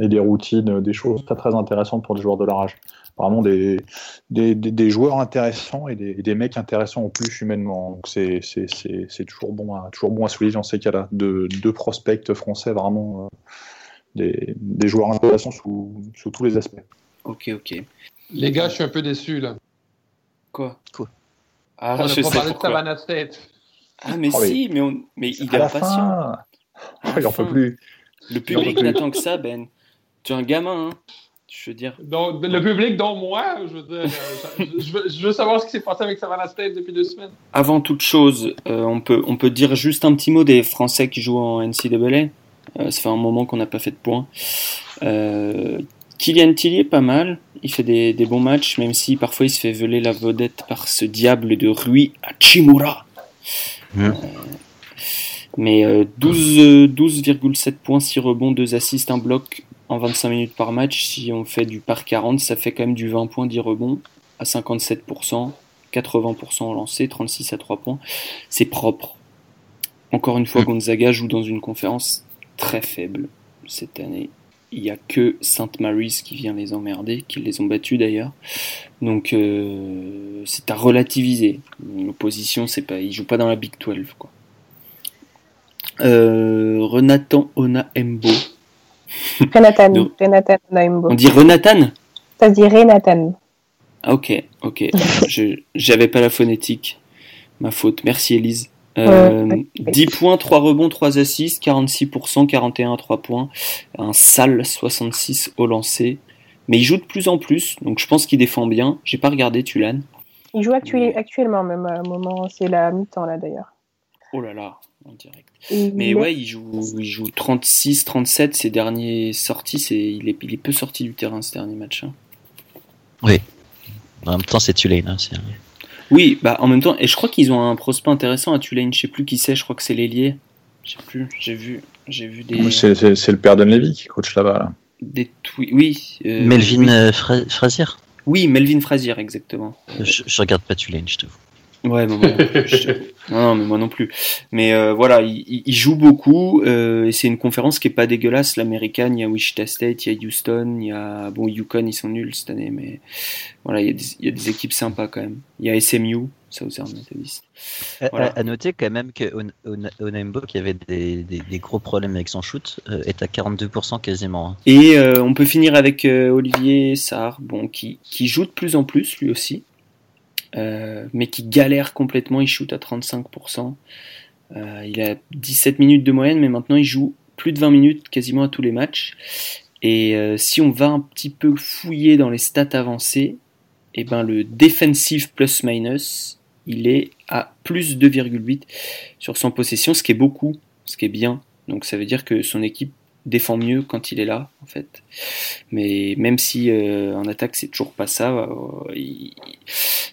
et des routines, des choses très très intéressantes pour des joueurs de leur âge. Vraiment des, des, des, des joueurs intéressants et des, mecs intéressants en plus humainement. Donc c'est, c'est, c'est, c'est toujours, bon à, toujours bon à souligner dans ces cas-là. Deux, deux prospects français vraiment euh, des, des joueurs intéressants sous, sous tous les aspects. Ok, ok. Les gars, je suis un peu déçu là. Quoi? Quoi? Ah, on je pas sais parlé de. Savannah State. Ah, mais Oh, oui. si, mais, on... mais il est impatient. oh, il en peut plus. Le public n'attend que ça, Ben. Tu es un gamin, hein. Je veux dire. Donc, le public, dont moi, je veux dire, euh, je, je veux, je veux savoir ce qui s'est passé avec Savannah State depuis deux semaines. Avant toute chose, euh, on, peut, on peut dire juste un petit mot des Français qui jouent en NCAA. Euh, ça fait un moment qu'on n'a pas fait de points. Euh, Kylian Tilly est pas mal. Il fait des, des bons matchs, même si parfois il se fait voler la vedette par ce diable de Rui Hachimura. Euh, mais euh, 12, euh, 12,7 points, 6 rebonds, 2 assists, 1 bloc en 25 minutes par match. Si on fait du par 40, ça fait quand même du 20 points, 10 rebonds à 57%. 80% au lancer, 36 à 3 points. C'est propre. Encore une fois, Mm. Gonzaga joue dans une conférence très faible cette année. Il n'y a que Sainte Mary's qui vient les emmerder, qui les ont battus d'ailleurs. Donc euh, c'est à relativiser. L'opposition, c'est pas, ils jouent pas dans la Big 12 quoi. Euh, Renatan Ona Embo. Renatan. On dit Renatan? Ça se dit Renatan. Ah, ok, ok. J'avais pas la phonétique. Ma faute. Merci Elise. Euh, Ouais. 10 points, 3 rebonds, 3 assists, 46%, 41 à 3 points. Un sale 66 au lancer. Mais il joue de plus en plus, donc je pense qu'il défend bien. J'ai pas regardé Tulane. Il joue actu- Mais- actuellement, même à un moment, c'est la mi-temps là d'ailleurs. Oh là là, en direct. Et Mais il est- ouais, il joue, il joue 36, 37. Ses derniers sorties, c'est, il, est, il est peu sorti du terrain ce dernier match. hein. Oui. En même temps, c'est Tulane. Hein, c'est- Oui, bah en même temps, et je crois qu'ils ont un prospect intéressant à Tulane. Je sais plus qui c'est. Je crois que c'est l'ailier. Je sais plus. J'ai vu, j'ai vu des C'est le père d'Unlevy qui coach là-bas. Là. des tweets. Oui. euh, Melvin oui. euh, Fra- Frazier Oui, Melvin Frazier, exactement. je, je regarde pas Tulane, je t'avoue. Ouais, mais moi non plus. je [laughs] non, non, mais moi non plus. Mais euh, voilà, il, il- joue beaucoup euh, et c'est une conférence qui est pas dégueulasse. L'américaine, il y a Wichita State, il y a Houston, il y a bon Yukon, ils sont nuls cette année, mais voilà, il y a des, il y a des équipes sympas quand même. Il y a SMU, Southern Methodist. Voilà. à- à noter quand même que On- On- Onembo, qui avait des, des- des gros problèmes avec son shoot, euh, est à 42% quasiment. hein. Et euh, on peut finir avec euh, Olivier Sarr, bon, qui, qui joue de plus en plus lui aussi, euh, mais qui galère complètement. Il shoot à 35%. Euh, il a 17 minutes de moyenne, mais maintenant il joue plus de 20 minutes quasiment à tous les matchs. Et euh, si on va un petit peu fouiller dans les stats avancées, et ben le defensive plus minus, il est à plus 2,8 sur son possession, ce qui est beaucoup, ce qui est bien. Donc ça veut dire que son équipe défend mieux quand il est là, en fait. Mais même si euh, en attaque c'est toujours pas ça, euh, il-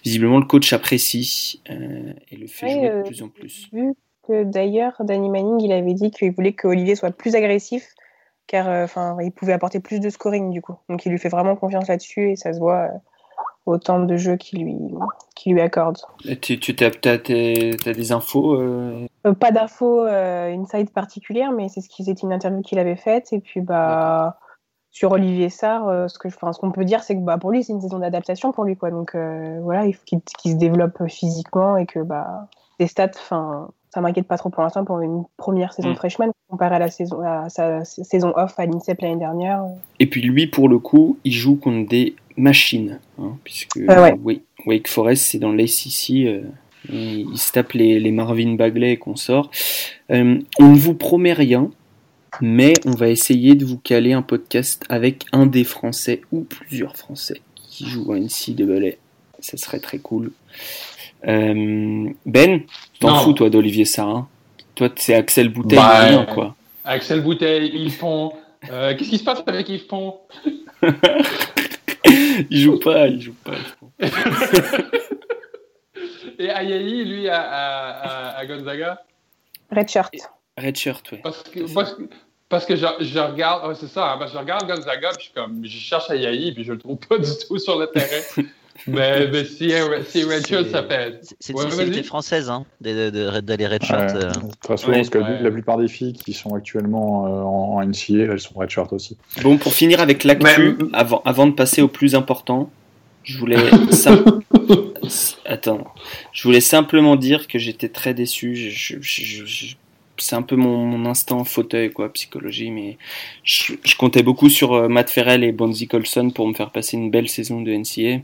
visiblement le coach apprécie euh, et le fait Ouais, jouer de plus en plus. Vu que d'ailleurs, Danny Manning, il avait dit qu'il voulait que Olivier soit plus agressif, car enfin, il pouvait apporter plus de scoring du coup. Donc il lui fait vraiment confiance là-dessus et ça se voit au temps de jeu qu'il lui, qu'il lui accorde. Et Tu, tu t'as- t'as des infos euh, Euh, pas d'infos euh, inside particulière, mais c'est ce qui une interview qu'il avait faite. Et puis bah sur Olivier Sarr, euh, ce que je, enfin, ce qu'on peut dire, c'est que bah pour lui c'est une saison d'adaptation pour lui quoi. Donc voilà, il faut qu'il, se développe physiquement et que bah des stats, enfin ça m'inquiète pas trop pour l'instant pour une première saison Mm. de freshman comparé à la saison à sa saison off à l'INSEP l'année dernière. Et puis lui, pour le coup, il joue contre des machines, hein, puisque Ah ouais. Wake Forest, c'est dans l'ACC. Euh, il, il se tape les, les Marvin Bagley et consorts. Euh, on ne vous promet rien, mais on va essayer de vous caler un podcast avec un des Français ou plusieurs Français qui jouent à NCAA. Ça serait très cool. Euh, ben, t'en fous toi d'Olivier Sarrin Toi, c'est Axel Bouteille, Bah, rien, quoi. Axel Bouteille, Yves Pont. Euh, Qu'est-ce qui se passe avec Yves Pont [laughs] il joue pas, il joue pas. [laughs] Et Ayayi, lui, à, à, à- Gonzaga? Redshirt. Redshirt, ouais. Parce que, parce que, parce que je, je regarde, ouais, c'est ça, hein, parce que je regarde Gonzaga, puis je, suis comme, je cherche Ayayi, puis je le trouve pas du tout sur le terrain. [laughs] mais, [laughs] mais si, si Redshirt C'est- s'appelle. C'est c'est une Ouais, vas-y. française, hein, de- de- de- d'aller red Ouais, shirt. euh. de toute façon, Ouais, parce que ouais. la plupart des filles qui sont actuellement euh, en, en NCA, elles sont redshirt aussi. Bon, pour finir avec l'actu, Mais- avant, avant de passer au plus important, je voulais, sim- [laughs] Attends, je voulais simplement dire que j'étais très déçu. Je- je- je- je- c'est un peu mon, mon instant fauteuil, quoi, psychologie, mais je, je comptais beaucoup sur euh, Matt Ferrell et Bonzi Colson pour me faire passer une belle saison de NCA.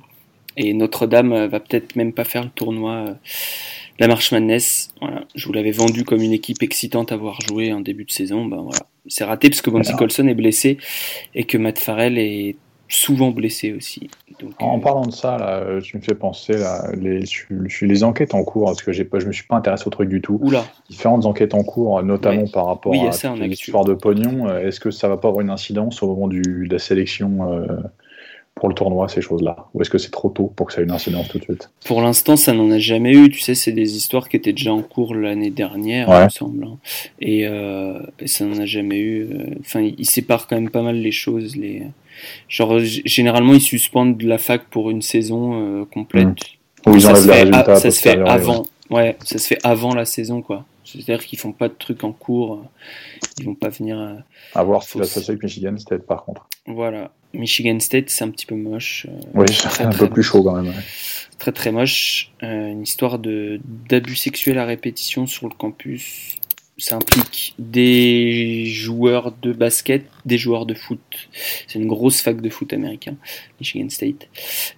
Et Notre-Dame euh, va peut-être même pas faire le tournoi euh, de la Marche Madness. Voilà. Je vous l'avais vendu comme une équipe excitante à voir jouer en début de saison. Ben voilà. C'est raté parce que. Colson est blessé et que Matt Farrell est souvent blessé aussi. Donc, En euh, parlant de ça, là, tu me fais penser là, les, sur, sur les enquêtes en cours, parce que pas, je me suis pas intéressé au truc du tout. Oula, Différentes enquêtes en cours, notamment Ouais. par rapport Oui, à histoires de pognon. Est-ce que ça va pas avoir une incidence au moment du, de la sélection euh, pour le tournoi, ces choses-là? Ou est-ce que c'est trop tôt pour que ça ait une incidence tout de suite? Pour l'instant, ça n'en a jamais eu. Tu sais, c'est des histoires qui étaient déjà en cours l'année dernière, Ouais. il me semble. hein. Et, euh, et ça n'en a jamais eu. euh, Enfin, ils séparent quand même pas mal les choses. Les... Genre, généralement, ils suspendent la fac pour une saison euh, complète. Ou ils ça enlèvent se les fait, résultats ça se fait ouais. avant. Ouais, ça se fait avant la saison, quoi. C'est-à-dire qu'ils font pas de trucs en cours. Ils vont pas venir. euh, À voir si associée avec Michigan, c'était par contre. Voilà. Michigan State, c'est un petit peu moche. euh, Oui, c'est un très peu plus chaud quand même. ouais. très très moche. Euh, une histoire de d'abus sexuels à répétition sur le campus. Ça implique des joueurs de basket, des joueurs de foot. C'est une grosse fac de foot américain, Michigan State.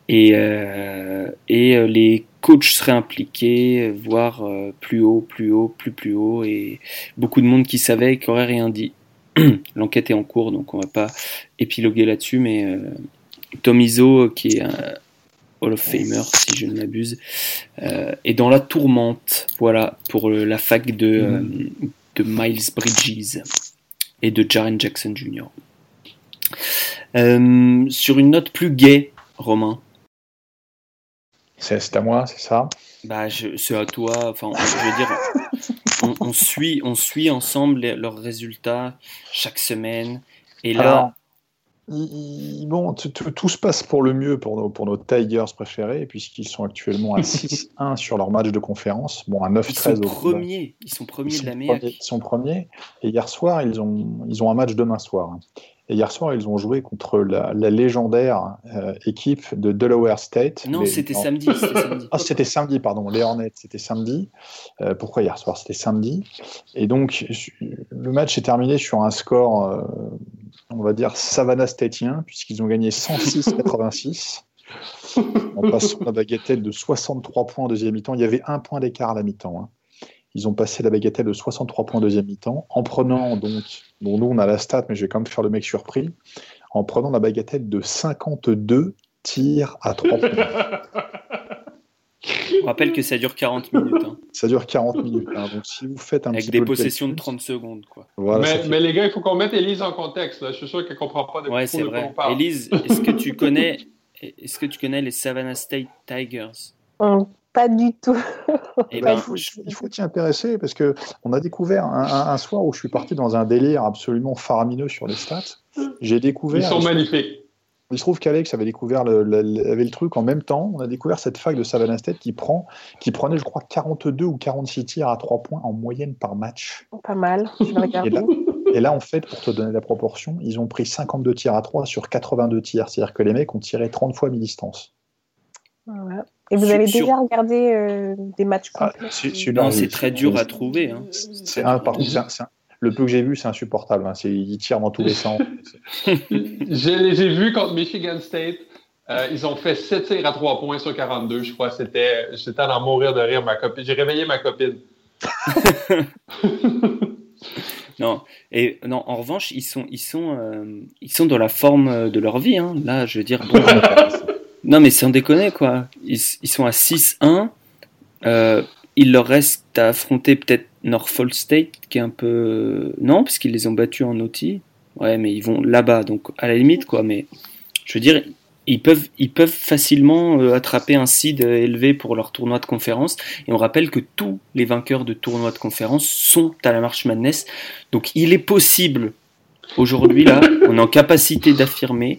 Et, euh, et euh, les coachs seraient impliqués, voire plus haut, plus haut, plus plus haut. Et beaucoup de monde qui savait et qui aurait rien dit. [clears throat] L'enquête est en cours, donc on va pas épiloguer là-dessus, mais euh, Tom Izzo, qui est un Hall of Famer, si je ne m'abuse, euh, est dans la tourmente, voilà, pour euh, la fac de, euh, de Miles Bridges et de Jaren Jackson Jr. Sur une note plus gaie, Romain, C'est à moi, c'est ça? Bah, c'est à toi. Enfin, je veux dire, on, suit, on suit ensemble leurs résultats chaque semaine. Et là, bon, tout se passe pour le mieux pour nos, pour nos Tigers préférés, puisqu'ils sont actuellement à [laughs] 6-1 sur leur match de conférence. Bon, à 9-13 Ils sont premiers, ils sont premiers de la MEAC. Ils sont premiers. Et hier soir, ils ont, ils ont un match demain soir. Et hier soir, ils ont joué contre la, légendaire euh, équipe de Delaware State. Non, c'était samedi, [laughs] samedi. Ah, c'était samedi, pardon. Les Hornets, c'était samedi. Euh, pourquoi hier soir C'était samedi? Et donc, le match est terminé sur un score euh, on va dire Savannah Statien, puisqu'ils ont gagné 106-86. [laughs] en passant la bagatelle de 63 points en deuxième mi-temps. Il y avait un point d'écart à la mi-temps. Hein. Ils ont passé la bagatelle de 63 points en deuxième mi-temps, en prenant donc, bon, nous on a la stat, mais je vais quand même faire le mec surpris, en prenant la bagatelle de 52 tirs à 3 points. Je rappelle que ça dure 40 minutes. Hein. Ça dure 40 minutes. Hein. Donc si vous faites un Avec des possessions de, 30 secondes. Quoi. mais, les gars, il faut qu'on mette Elise en contexte. Je suis sûr qu'elle ne comprend pas de Ouais, c'est vrai. Elise, est-ce que tu connais, est-ce que tu connais les Savannah State Tigers? Pas du tout. [laughs] Eh ben, il faut, t'y intéresser parce que on a découvert un, soir où je suis parti dans un délire absolument faramineux sur les stats. J'ai découvert. Ils sont magnifiques. Il se trouve qu'Alex avait découvert le, avait le truc en même temps. On a découvert cette fac de Savannah State qui, prend, qui prenait, je crois, 42 ou 46 tirs à 3 points en moyenne par match. Pas mal, je et, là, et là, en fait, pour te donner la proportion, ils ont pris 52 tirs à 3 sur 82 tirs. C'est-à-dire que les mecs ont tiré 30 fois mi-distance. Et vous avez déjà regardé euh, des matchs ah, complets c'est très dur à trouver. Hein. C'est un, par contre, c'est un, le peu que j'ai vu, c'est insupportable. Hein. Il tire dans tous les sens. [laughs] J'ai vu contre Michigan State. Euh, ils ont fait 7 tirs à 3 points sur 42, je crois. C'était, j'étais à en mourir de rire. Ma copine, j'ai réveillé ma copine. [laughs] non, et non. En revanche, ils sont, ils sont, euh, ils sont dans la forme de leur vie. Hein. Là, je veux dire. [laughs] non, mais sans déconner, quoi. Ils, sont à 6-1. Euh, il leur reste à affronter peut-être Norfolk State, qui est un peu. Non, parce qu'ils les ont battus en outil. Ouais, mais ils vont là-bas, donc à la limite, quoi. Mais je veux dire, ils peuvent, facilement euh, attraper un seed élevé pour leur tournoi de conférence. Et on rappelle que tous les vainqueurs de tournois de conférence sont à la Marche Madness. Donc il est possible, aujourd'hui, là, on est en capacité d'affirmer,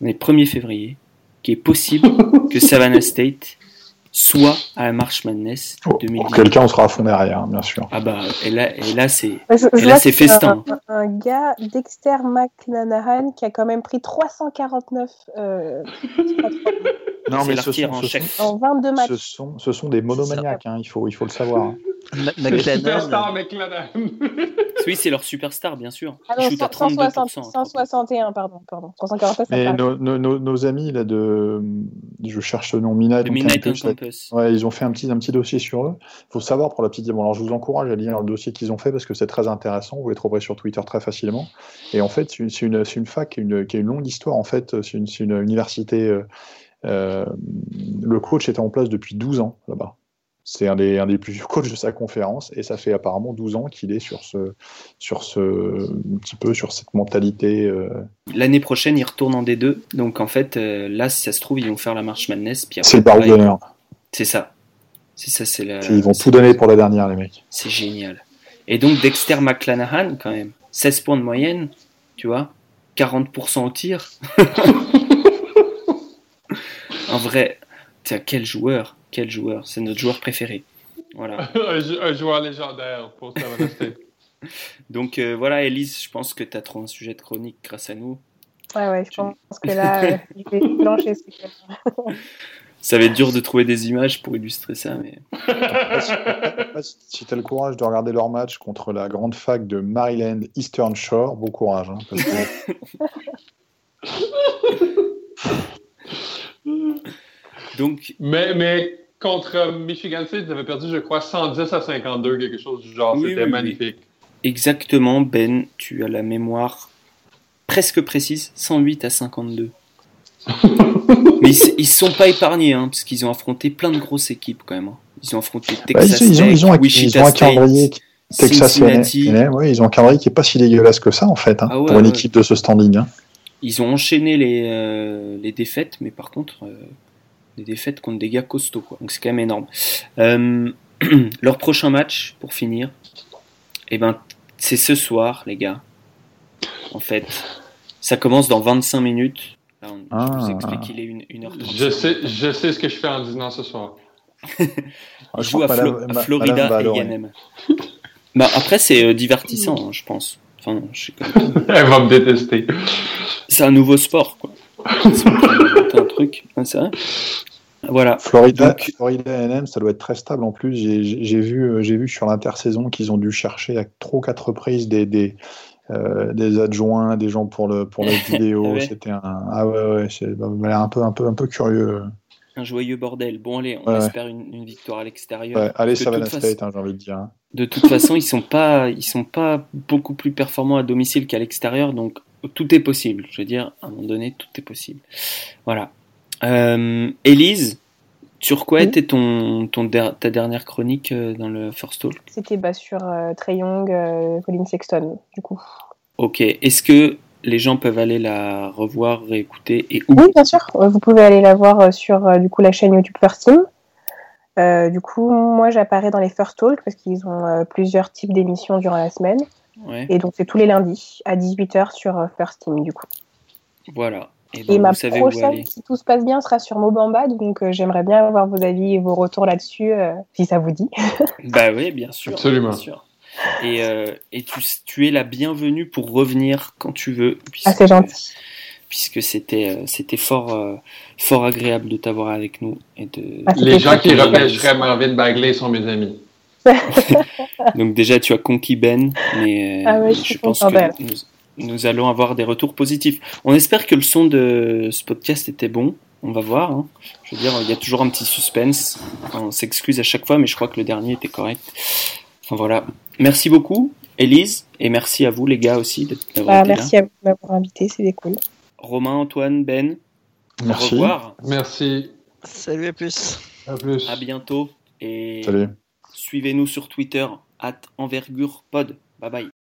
on est 1er février, qu'il est possible [laughs] que Savannah State soit à la March Madness oh, 2010. Quelqu'un, on sera à fond derrière, hein, bien sûr. Ah bah, et là, et là c'est, c'est festin. Un, un, gars, Dexter McClanahan, qui a quand même pris 349. Euh, non, mais ce sont, en, ce en 22 matchs. Ce sont, ce sont des monomaniaques, hein, il, faut, il faut le savoir. Superstar [laughs] oui, c'est leur superstar, bien sûr. Ah non, 160, 161, pardon. pardon. 349, Mais nos, nos, nos, amis, là, de. Je cherche le nom, Midnight, Campus. Ouais, ils ont fait un petit, un petit dossier sur eux. Il faut savoir pour la petite. Bon, alors je vous encourage à lire le dossier qu'ils ont fait parce que c'est très intéressant. Vous les trouverez sur Twitter très facilement. Et en fait, c'est une, une, une, fac qui a une, qui a une longue histoire. En fait, c'est une, une, université. Euh, euh, le coach était en place depuis 12 ans là-bas. C'est un des, un des plus vieux coachs de sa conférence et ça fait apparemment 12 ans qu'il est sur ce, sur ce, un petit peu sur cette mentalité. Euh. L'année prochaine, il retourne en D2. Donc en fait, euh, là, si ça se trouve, ils vont faire la marche Madness. C'est le barreau d'honneur. C'est ça. C'est ça, c'est la... Ils vont tout donner pour la dernière, les mecs. C'est génial. Et donc Dexter McClanahan, quand même, 16 points de moyenne, tu vois, 40% au tir. [laughs] un vrai. Tiens, quel joueur quel joueur? C'est notre joueur préféré. Voilà. [laughs] un joueur légendaire pour Savannah State. [laughs] Donc euh, voilà, Elise, je pense que tu as trop un sujet de chronique grâce à nous. Ouais, ouais, je pense que [laughs] là, euh, je vais plancher Ça va être dur de trouver des images pour illustrer ça, mais. si tu as le courage de regarder leur match contre la grande fac de Maryland Eastern Shore, bon courage. Hein, parce Donc... Mais, mais contre Michigan State, ils avaient perdu, je crois, 110 à 52, quelque chose du genre. C'était magnifique. Exactement, Ben, tu as la mémoire presque précise, 108 à 52. [laughs] Mais ils, ne sont pas épargnés, hein, parce qu'ils ont affronté plein de grosses équipes quand même. Hein. Ils ont affronté bah, Texas ils, ont, ils, ont, ils ont un calendrier Texas ouais, ils ont un calendrier qui est pas si dégueulasse que ça en fait hein, ah pour une équipe de ce standing. Ils ont enchaîné les, euh, les défaites, mais par contre, euh, des défaites contre des gars costauds, quoi. Donc c'est quand même énorme. Euh, [clears throat] leur prochain match, pour finir, eh ben, c'est ce soir, les gars. En fait, ça commence dans 25 minutes. Là, on- Je vous Ah. explique qu'il est 1h30. Je sais, je sais ce que je fais en dînant ce soir. Ah, je joue à, Flo- à Florida et adorer. INM. bah, après, c'est euh, divertissant, hein, je pense. Enfin, je sais pas. [laughs] Elle va me détester. C'est un nouveau sport, quoi. Un truc, Ouais, c'est vrai. Voilà. Florida, Donc- Florida A&M, ça doit être très stable en plus. J'ai- vu, euh, vu sur l'intersaison qu'ils ont dû chercher à ou quatre reprises des, des, euh, des adjoints, des gens pour le pour la [laughs] vidéo. Ah ouais. C'était un ah ouais ouais, c'est bah, l'air un peu un peu un peu curieux. Un joyeux bordel. Bon, allez, on Ouais, espère une, une victoire à l'extérieur. Ouais, allez de Savannah toute State, façon- hein, j'ai envie de dire. hein. De toute façon, ils sont pas, ils sont pas beaucoup plus performants à domicile qu'à l'extérieur, donc tout est possible. Je veux dire, à un moment donné, tout est possible. Voilà. Euh, Élise, sur quoi était ton, ton der- ta dernière chronique euh, dans le First Talk? C'était bah, sur euh, Trey Young, euh, Colin Sexton, du coup. Ok. Est-ce que les gens peuvent aller la revoir, réécouter et où Oui, bien sûr. Euh, Vous pouvez aller la voir euh, sur euh, du coup la chaîne YouTube First Team. Euh, du coup, moi, j'apparais dans les First Talk parce qu'ils ont euh, plusieurs types d'émissions durant la semaine. Ouais. Et donc, c'est tous les lundis à 18h sur euh, First Team, du coup. Voilà. Et, ben, Et ma vous savez où prochaine, aller. si tout se passe bien, sera sur Mobamba. Donc, euh, j'aimerais bien avoir vos avis et vos retours là-dessus, euh, si ça vous dit. Bah oui, bien sûr. Absolument. bien sûr. Et, euh, et tu, tu es la bienvenue pour revenir quand tu veux. Ah, puisque- c'est gentil. puisque c'était euh, c'était fort euh, fort agréable de t'avoir avec nous et de Ah, Les gens qui repêcheraient Marvin Bagley sont mes amis. [laughs] donc déjà tu as conquis Ben mais Ah ouais, je je suis pense que nous, nous allons avoir des retours positifs on espère que le son de ce podcast était bon on va voir hein. je veux dire il y a toujours un petit suspense on s'excuse à chaque fois mais je crois que le dernier était correct enfin voilà merci beaucoup Élise et merci à vous les gars aussi d'être- d'avoir Bah, été là merci à vous de m'avoir invité, c'était cool. Romain Antoine Ben au Merci. revoir Merci. Salut à plus. À plus. à bientôt et Salut. Suivez-nous sur Twitter, at envergurepod. Bye bye.